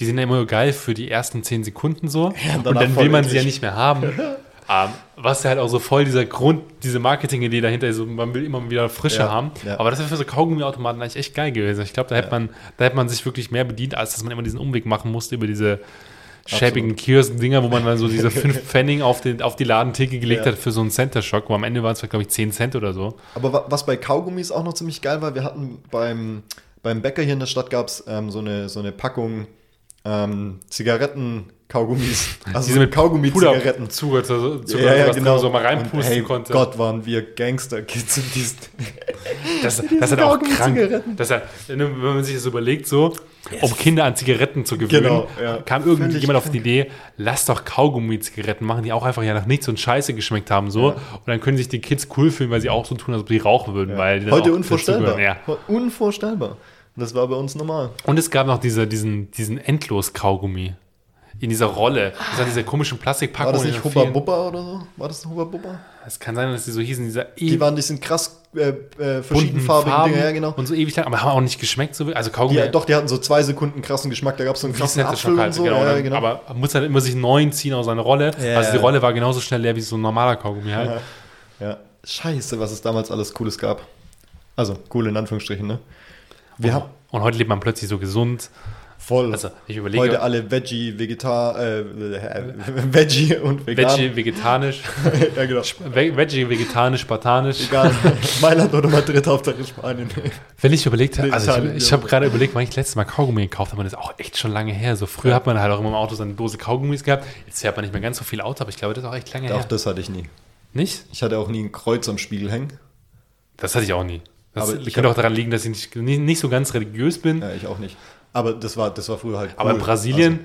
die sind ja immer geil für die ersten 10 Sekunden so. und danach dann will man sie ja nicht mehr haben. ähm, was ja halt auch so voll dieser Grund, diese Marketing-Idee dahinter ist, so, man will immer wieder Frische Ja, haben. ja. Aber das wäre für so Kaugummiautomaten eigentlich echt geil gewesen. Ich glaube, da hätte man, da hätte man sich wirklich mehr bedient, als dass man immer diesen Umweg machen musste über diese schäbigen Kiosk-Dinger, wo man dann so diese 5 Pfennig auf, den, auf die Ladentheke gelegt Ja. hat für so einen Center Shock, wo am Ende waren es, glaube ich, 10 Cent oder so. Aber wa- was bei Kaugummis auch noch ziemlich geil war, wir hatten beim, beim Bäcker hier in der Stadt gab es ähm, so, eine, so eine Packung ähm, Zigaretten-Kaugummis. Also Diese mit Kaugummi-Zigaretten. Zucker, so, Zucker Ja, ja, genau. so mal Und reinpusten hey, konnte. Gott, waren wir Gangster-Kids in diesen. Das, das ist auch krank. Das halt, wenn man sich das überlegt, so, um Kinder an Zigaretten zu gewöhnen, Genau, ja. kam irgendjemand auf die Idee, lass doch Kaugummi-Zigaretten machen, die auch einfach ja nach nichts und Scheiße geschmeckt haben, so. Und dann können sich die Kids cool fühlen, weil sie auch so tun, als ob sie rauchen würden. Weil Heute unvorstellbar. Ja. Unvorstellbar. Und das war bei uns normal. Und es gab noch diese, diesen, diesen Endlos-Kaugummi. In dieser Rolle. Das war diese komischen Plastikpackung. War das nicht Hubba Bubba oder so? War das Hubba Bubba? Es kann sein, dass die so hießen, dieser Die waren, die sind krass äh, äh, verschiedenfarbigen Dinger, ja genau. und so ewig lang, aber haben auch nicht geschmeckt. So, also Kaugummi. Die, doch, die hatten so zwei Sekunden krassen Geschmack. Da gab es so einen krassen Apfel Shock halt, und so. genau, ja, dann- genau. Aber man muss halt immer sich einen neuen ziehen aus seiner Rolle. Ja, also die ja. Rolle war genauso schnell leer wie so ein normaler Kaugummi halt. Ja. Scheiße, was es damals alles Cooles gab. Also, cool in Anführungsstrichen, ne? Wir haben Und heute lebt man plötzlich so gesund. voll. Also ich überlege, Heute alle Veggie, Vegetar, äh, Veggie und Vegan. Veggie, vegetarisch, ja, genau. Ve- Veggie, vegetarisch, spartanisch. Egal. Mailand oder Madrid, Hauptsache Spanien. Wenn ich überlegt habe, also ich, ich habe gerade überlegt, wann ich das letzte Mal Kaugummi gekauft habe, und das ist auch echt schon lange her. So früher hat man halt auch immer im Auto so eine Dose Kaugummis gehabt. Jetzt fährt man nicht mehr ganz so viel Auto, aber ich glaube, das ist auch echt lange Auch her. das hatte ich nie. Nicht? Ich hatte auch nie ein Kreuz am Spiegel hängen. Das hatte ich auch nie. Das Aber ich könnte hab- auch daran liegen, dass ich nicht, nicht, nicht so ganz religiös bin. Ja, ich auch nicht. Aber das war, das war früher halt cool. Aber in Brasilien,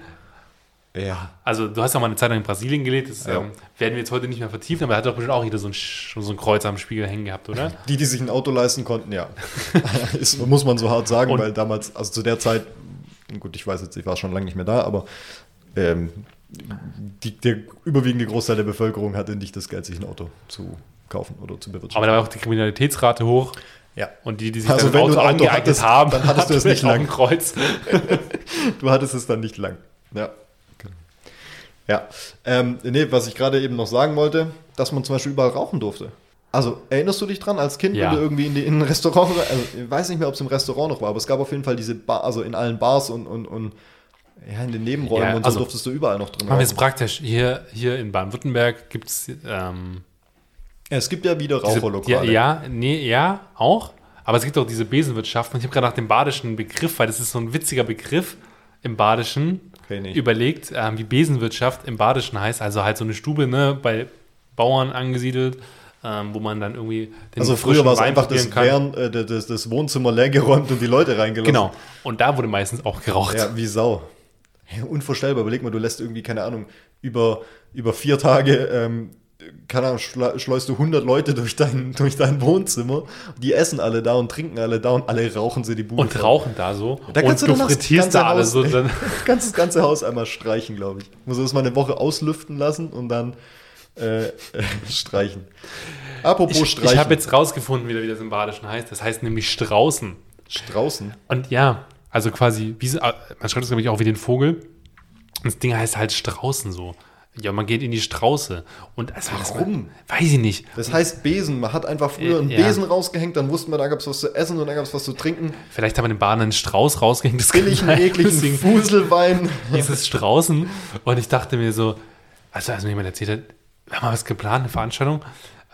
Ja. Also du hast ja mal eine Zeit lang in Brasilien gelebt, das Ja. ähm, werden wir jetzt heute nicht mehr vertiefen, aber er hat doch bestimmt auch jeder so ein, so ein Kreuz am Spiegel hängen gehabt, oder? Die, die sich ein Auto leisten konnten, ja. Ist, muss man so hart sagen, Und- weil damals, also zu der Zeit, gut, ich weiß jetzt, ich war schon lange nicht mehr da, aber ähm, die, der überwiegende Großteil der Bevölkerung hatte nicht das Geld, sich ein Auto zu kaufen oder zu bewirtschaften. Aber da war auch die Kriminalitätsrate hoch ja. und die, die sich Also dann ein Auto ein Auto angeeignet hattest, haben, dann hattest du es nicht lang. Kreuz. Du hattest es dann nicht lang. Ja. Ja. Ähm, nee, was ich gerade eben noch sagen wollte, dass man zum Beispiel überall rauchen durfte. Also, erinnerst du dich dran, als Kind, Ja. wenn du irgendwie in, die, in ein Restaurant, also ich weiß nicht mehr, ob es im Restaurant noch war, aber es gab auf jeden Fall diese Bar, also in allen Bars und, und, und ja, in den Nebenräumen Ja, und so also- durftest du überall noch drin Machen wir jetzt praktisch. Hier, hier in Baden-Württemberg gibt es ähm, Es gibt ja wieder diese, Raucherlokale. ja, ja, nee, ja, auch. Aber es gibt auch diese Besenwirtschaft. Und ich habe gerade nach dem badischen Begriff, weil das ist so ein witziger Begriff im Badischen, überlegt, ähm, wie Besenwirtschaft im Badischen heißt. Also halt so eine Stube ne, bei Bauern angesiedelt, ähm, wo man dann irgendwie den Also früher war es einfach das. Während, äh, das, das Wohnzimmer leergeräumt und die Leute reingelassen. Genau. Und da wurde meistens auch geraucht. Ja, wie Sau. Unvorstellbar. Überleg mal, du lässt irgendwie, keine Ahnung, über, über vier Tage, ähm, keine Ahnung, schle- schleust du 100 Leute durch dein, durch dein Wohnzimmer. Die essen alle da und trinken alle da und alle rauchen sie die Bude. Und rauchen da so. Da und kannst du du frittierst da alles Haus- so. Dann, Du kannst das ganze Haus einmal streichen, glaube ich. Muss das mal eine Woche auslüften lassen und dann äh, äh, streichen. Apropos ich streichen. ich habe jetzt rausgefunden, wieder, wie das im Badischen heißt. Das heißt nämlich Straußen. Straußen. Und ja, also quasi, wie, man schreibt es, glaube ich, auch wie den Vogel. Und das Ding heißt halt Straußen so. Ja, man geht in die Strauße. Und also, Warum? weiß ich nicht. Das heißt Besen. Man hat einfach früher einen Ja. Besen rausgehängt, dann wussten wir, da gab es was zu essen und dann gab es was zu trinken. Vielleicht haben wir den Baden einen Strauß rausgehängt. Das Billigen, ekligen Fuselwein. hieß es Straußen. Und ich dachte mir so, also als mir jemand erzählt hat, wir haben mal was geplant, eine Veranstaltung,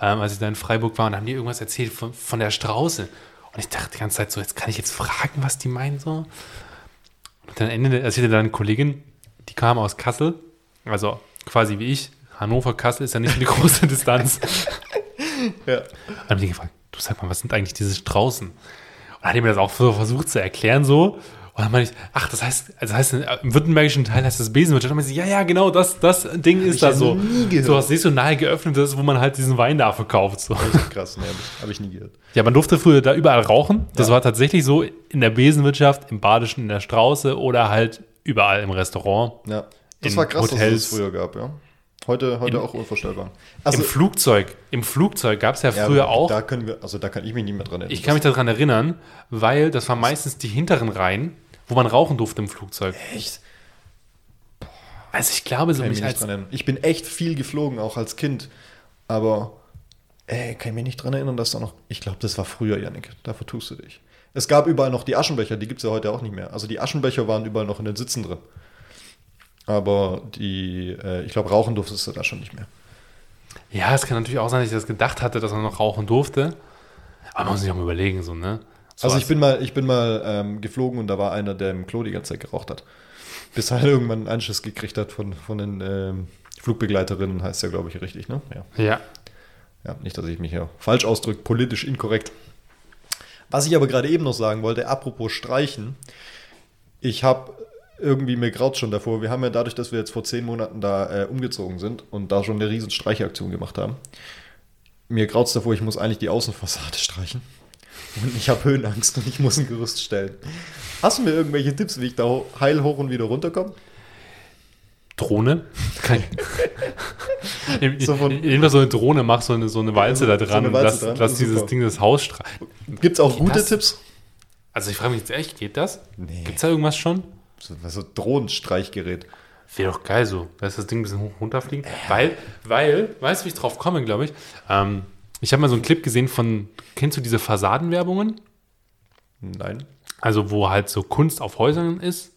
ähm, als ich da in Freiburg war und haben die irgendwas erzählt von, von der Strauße. Und ich dachte die ganze Zeit so, jetzt kann ich jetzt fragen, was die meinen so. Und dann Ende, also ich hatte da eine Kollegin, die kam aus Kassel, also quasi wie ich. Hannover, Kassel ist ja nicht eine große Distanz. Ja. Dann habe ich gefragt, du sag mal, was sind eigentlich diese Straußen? Und dann hat die mir das auch so versucht zu erklären so. Und dann meine ich, ach, das heißt, also das heißt, im württembergischen Teil heißt das Besenwirtschaft. Und dann meinte sie, ja, ja, genau, das, das Ding ist ich da so. nie. So was saisonal geöffnetes, wo man halt diesen Wein da verkauft. So. Krass, ne, habe ich nie gehört. Ja, man durfte früher da überall rauchen. Das Ja. war tatsächlich so in der Besenwirtschaft, im Badischen, in der Strauße oder halt überall im Restaurant. Ja. Das In war krass, Hotels. dass es das früher gab, ja. Heute, heute In- auch unvorstellbar. Im Flugzeug, im Flugzeug gab es ja Also ja, früher auch. Da können wir, also da kann ich mich nicht mehr dran erinnern. Ich kann mich daran erinnern, weil das waren meistens die hinteren Reihen, wo man rauchen durfte im Flugzeug. echt. Also ich glaube, so Kann ich, mich mich nicht als dran erinnern. ich bin echt viel geflogen, auch als Kind. Aber ey, kann ich mich nicht dran erinnern, dass da noch. Ich glaube, das war früher, Janik. Da vertust du dich. Es gab überall noch die Aschenbecher, die gibt es ja heute auch nicht mehr. Also die Aschenbecher waren überall noch in den Sitzen drin. Aber die, äh, ich glaube, rauchen durftest du da schon nicht mehr. Ja, es kann natürlich auch sein, dass ich das gedacht hatte, dass man noch rauchen durfte. Aber man muss sich auch mal überlegen, so, ne? So Also als- ich bin mal, ich bin mal ähm, geflogen und da war einer, der im Klo die ganze Zeit geraucht hat. Bis er irgendwann einen Anschiss gekriegt hat von, von den ähm, Flugbegleiterinnen, heißt ja, glaube ich, richtig, ne? Ja. Ja. ja. Nicht, dass ich mich hier falsch ausdrücke, politisch inkorrekt. Was ich aber gerade eben noch sagen wollte, apropos Streichen, ich habe irgendwie, mir graut schon davor, wir haben ja dadurch, dass wir jetzt vor zehn Monaten da äh, umgezogen sind und da schon eine riesen Streichaktion gemacht haben, mir graut davor, ich muss eigentlich die Außenfassade streichen. Und ich habe Höhenangst und ich muss ein Gerüst stellen. Hast du mir irgendwelche Tipps, wie ich da heil hoch und wieder runterkomme? Drohne. Ich, So von- so eine Drohne, mach so eine, so eine Walze da So dran und Walze lass, dran, lass dieses super. Ding das Haus streichen. Gibt es auch Geht gute das? Tipps? Also ich frage mich jetzt echt, geht das? Nee. Gibt es da irgendwas schon? So, so Drohnenstreichgerät. Wäre doch geil so, dass das Ding ein bisschen hoch runterfliegt. Weil, weil, weißt du, wie ich drauf komme, glaube ich? Ähm, ich habe mal so einen Clip gesehen von, kennst du diese Fassadenwerbungen? Nein. Also wo halt so Kunst auf Häusern ist.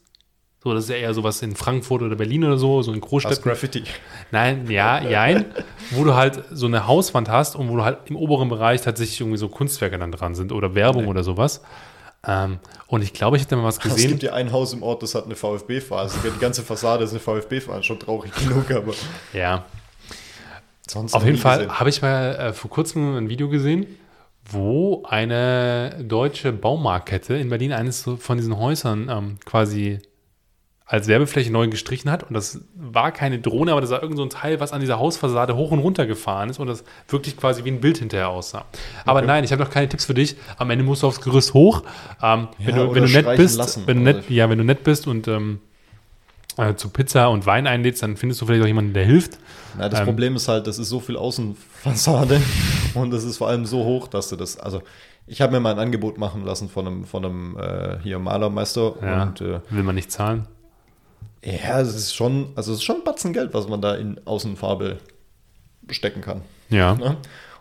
So, das ist ja eher sowas in Frankfurt oder Berlin oder so, so in Das Großstädten. Graffiti. Nein, ja, jein. wo du halt so eine Hauswand hast und wo du halt im oberen Bereich tatsächlich irgendwie so Kunstwerke dann dran sind oder Werbung Nee. oder sowas. Ähm, und ich glaube, ich hätte mal was Es gesehen. gibt ja ein Haus im Ort, das hat eine VfB-Phase. Die ganze Fassade ist eine VfB-Phase. Schon traurig genug, aber Ja, sonst auf jeden Fall habe ich mal äh, vor kurzem ein Video gesehen, wo eine deutsche Baumarktkette in Berlin eines von diesen Häusern ähm, quasi als Werbefläche neu gestrichen hat. Und das war keine Drohne, aber das war irgend so ein Teil, was an dieser Hausfassade hoch und runter gefahren ist und das wirklich quasi wie ein Bild hinterher aussah. Aber Okay. nein, ich habe noch keine Tipps für dich. Am Ende musst du aufs Gerüst hoch. Ähm, wenn, Ja, du, oder wenn du nett bist, lassen. wenn du nett, ja, wenn du nett bist und ähm, äh, zu Pizza und Wein einlädst, dann findest du vielleicht auch jemanden, der hilft. Ja, das Ähm, Problem ist halt, das ist so viel Außenfassade und das ist vor allem so hoch, dass du das, also ich habe mir mal ein Angebot machen lassen von einem, von einem äh, hier Malermeister Ja. und äh, Will man nicht zahlen. Ja, es ist schon, also es ist schon ein Batzen Geld, was man da in Außenfarbe stecken kann. Ja. Ne?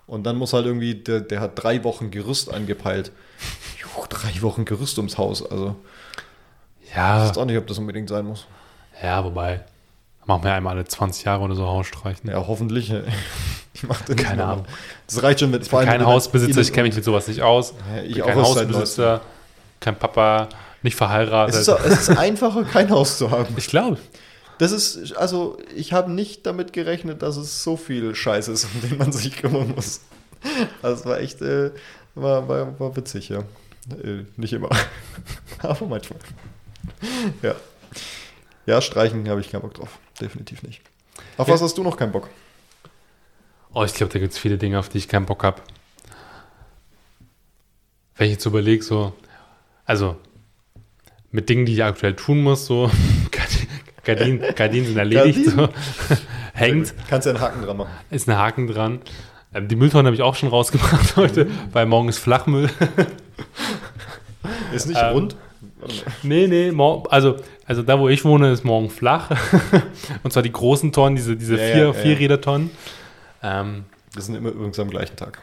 Und dann muss halt irgendwie, der, der hat drei Wochen Gerüst angepeilt. Juh, drei Wochen Gerüst ums Haus, also ich Ja, weiß auch nicht, ob das unbedingt sein muss. ja, wobei. Machen wir einmal alle 20 Jahre oder so Haus streichen. Ja, hoffentlich. Ich mach das Keine. Ahnung. Das reicht schon, wenn Ich bin kein Hausbesitzer, ich kenne mich mit sowas nicht aus. Ja, Ich ich bin auch kein Hausbesitzer, kein Papa, nicht verheiratet. Es ist, es ist einfacher, kein Haus zu haben. ich glaube. Das ist, also, ich habe nicht damit gerechnet, dass es so viel Scheiß ist, um den man sich kümmern muss. Das war echt, äh, war, war, war witzig, ja. Äh, nicht immer. Aber manchmal. Ja. Ja, streichen habe ich keinen Bock drauf. Definitiv nicht. Auf Ja. was hast du noch keinen Bock? Oh, ich glaube, da gibt es viele Dinge, auf die ich keinen Bock habe. Wenn ich jetzt überlege, so, also mit Dingen, die ich aktuell tun muss, so, Gardinen, Gardinen sind erledigt, so, hängt, Kannst ja einen Haken dran machen. ist ein Haken dran. Ähm, die Mülltonne habe ich auch schon rausgebracht heute, weil morgen ist Flachmüll. Ist nicht Ähm, rund. Nee, nee, also, also da, wo ich wohne, ist morgen flach. Und zwar die großen Tonnen, diese, diese Ja, vier, ja. Vierräder-Tonnen. Ähm, Wir sind immer übrigens am gleichen Tag.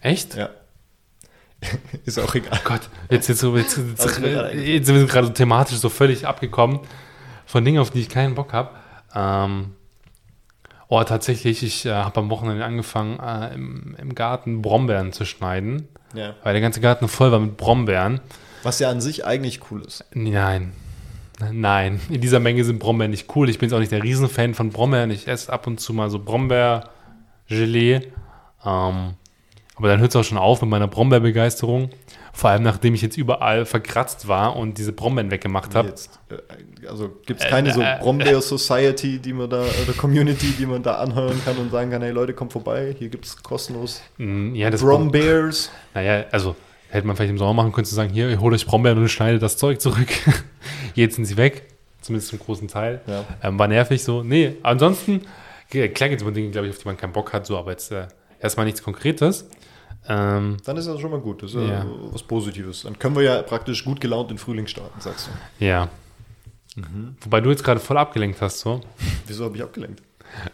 echt? Ja. ist auch egal. Gott, jetzt, jetzt, jetzt, jetzt, Also, jetzt sind wir gerade thematisch so völlig abgekommen von Dingen, auf die ich keinen Bock habe. Ähm, oh, tatsächlich, ich äh, habe am Wochenende angefangen, äh, im, im Garten Brombeeren zu schneiden, Ja. weil der ganze Garten voll war mit Brombeeren. Was ja an sich eigentlich cool ist. Nein. Nein, in dieser Menge sind Brombeeren nicht cool. Ich bin jetzt auch nicht der Riesenfan von Brombeeren. Ich esse ab und zu mal so Brombeergelee. Ähm, aber dann hört es auch schon auf mit meiner Brombeerbegeisterung. Vor allem, nachdem ich jetzt überall verkratzt war und diese Brombeeren weggemacht habe. Äh, also gibt es keine so äh, Brombeer Society, die man da, oder Community, die man da anhören kann und sagen kann, hey Leute, kommt vorbei, hier gibt es kostenlos Mm, Ja, Brombeers. Naja, also hätte man vielleicht im Sommer machen können, zu sagen, hier, holt euch Brombeeren und schneidet das Zeug zurück. Jetzt sind sie weg, zumindest zum großen Teil. Ja. Ähm, war nervig so. Nee, ansonsten, klar gibt es immer Dinge, glaube ich, auf die man keinen Bock hat, so, aber jetzt äh, erstmal nichts Konkretes. Ähm, Dann ist das schon mal gut, das ist ja, Ja. was Positives. Dann können wir ja praktisch gut gelaunt in Frühling starten, sagst du. ja. Wobei du jetzt gerade voll abgelenkt hast, so. Wieso habe ich abgelenkt?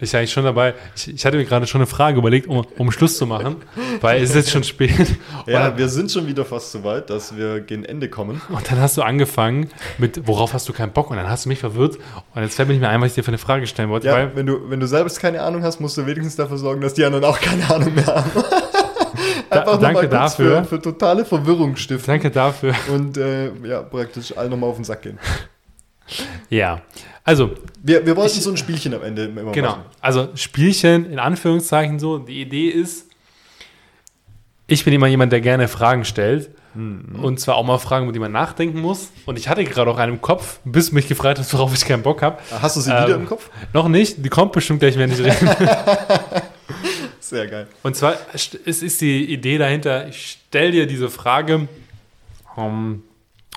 Ich war eigentlich schon dabei, ich, ich hatte mir gerade schon eine Frage überlegt, um, um Schluss zu machen, weil es ist jetzt schon spät. Ja, Und- wir sind schon wieder fast so weit, dass wir gegen Ende kommen. Und dann hast du angefangen mit, worauf hast du keinen Bock? Und dann hast du mich verwirrt. Und jetzt fällt mir nicht mehr ein, was ich dir für eine Frage stellen wollte. Ja, Weil, wenn du, wenn du selbst keine Ahnung hast, musst du wenigstens dafür sorgen, dass die anderen auch keine Ahnung mehr haben. Einfach danke nochmal kurz dafür. Für, für totale Verwirrung stiften. danke dafür. Und äh, ja, praktisch allen nochmal auf den Sack gehen. Ja, also, Wir, wir wollten so ein Spielchen am Ende immer genau. machen. Also, Spielchen in Anführungszeichen so. Die Idee ist, ich bin immer jemand, der gerne Fragen stellt. Und zwar auch mal Fragen, über die man nachdenken muss. Und ich hatte gerade auch einen im Kopf, bis mich gefragt hast, worauf ich keinen Bock habe. Hast du sie Ähm, wieder im Kopf? Noch nicht, die kommt bestimmt gleich, wenn ich rede. Sehr geil. Und zwar st- es ist die Idee dahinter, ich stelle dir diese Frage, ähm,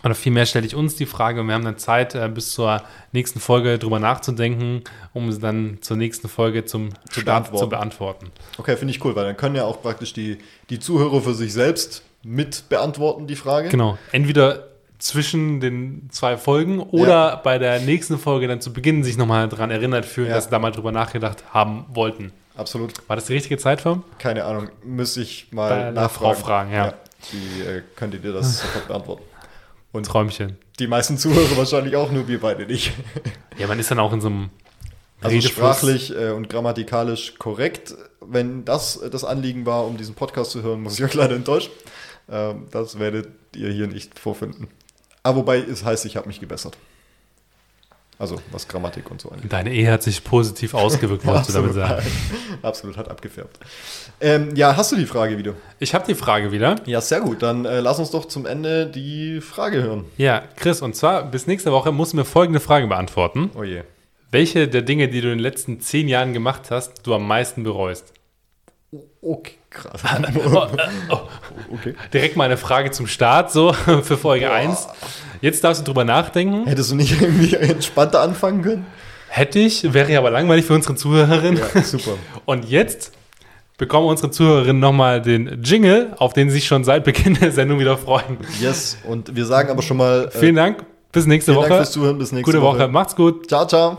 oder vielmehr stelle ich uns die Frage und wir haben dann Zeit, äh, bis zur nächsten Folge drüber nachzudenken, um sie dann zur nächsten Folge zum Zu beantworten. zu beantworten. Okay, finde ich cool, weil dann können ja auch praktisch die, die Zuhörer für sich selbst mit beantworten, die Frage. Genau. Entweder zwischen den zwei Folgen oder bei der nächsten Folge dann zu Beginn sich nochmal daran erinnert fühlen, Ja. dass sie da mal drüber nachgedacht haben wollten. Absolut. War das die richtige Zeitform? Keine Ahnung. Müsste ich mal Bei nachfragen. Frau fragen, ja. Die äh, könnte dir das sofort beantworten. Und Träumchen. die meisten Zuhörer wahrscheinlich auch, nur wir beide nicht. Ja, man ist dann auch in so einem Also Redefluss. sprachlich äh, und grammatikalisch korrekt. Wenn das äh, das Anliegen war, um diesen Podcast zu hören, muss ich euch leider enttäuschen. Ähm, das werdet ihr hier nicht vorfinden. Aber wobei es heißt, ich habe mich gebessert. Also was Grammatik und so angeht. Deine Ehe hat sich positiv ausgewirkt, wolltest du damit sagen. Absolut, hat abgefärbt. Ähm, ja, hast du die Frage wieder? Ich habe die Frage wieder. Ja, sehr gut. Dann äh, lass uns doch zum Ende die Frage hören. Ja, Chris, und zwar bis nächste Woche musst du mir folgende Frage beantworten. Oh je. Welche der Dinge, die du in den letzten zehn Jahren gemacht hast, du am meisten bereust? Okay, krass. Oh, äh, oh. Okay. Direkt mal eine Frage zum Start, so für Folge 1. Jetzt darfst du drüber nachdenken. Hättest du nicht irgendwie entspannter anfangen können? Hätte ich, wäre ja aber langweilig für unsere Zuhörerin. Ja, super. Und jetzt bekommen unsere Zuhörerinnen nochmal den Jingle, auf den sie sich schon seit Beginn der Sendung wieder freuen. Yes, und wir sagen aber schon mal äh, Vielen Dank, bis nächste vielen Woche. Dank fürs Zuhören. Bis nächste Gute Woche, macht's gut. Ciao, ciao.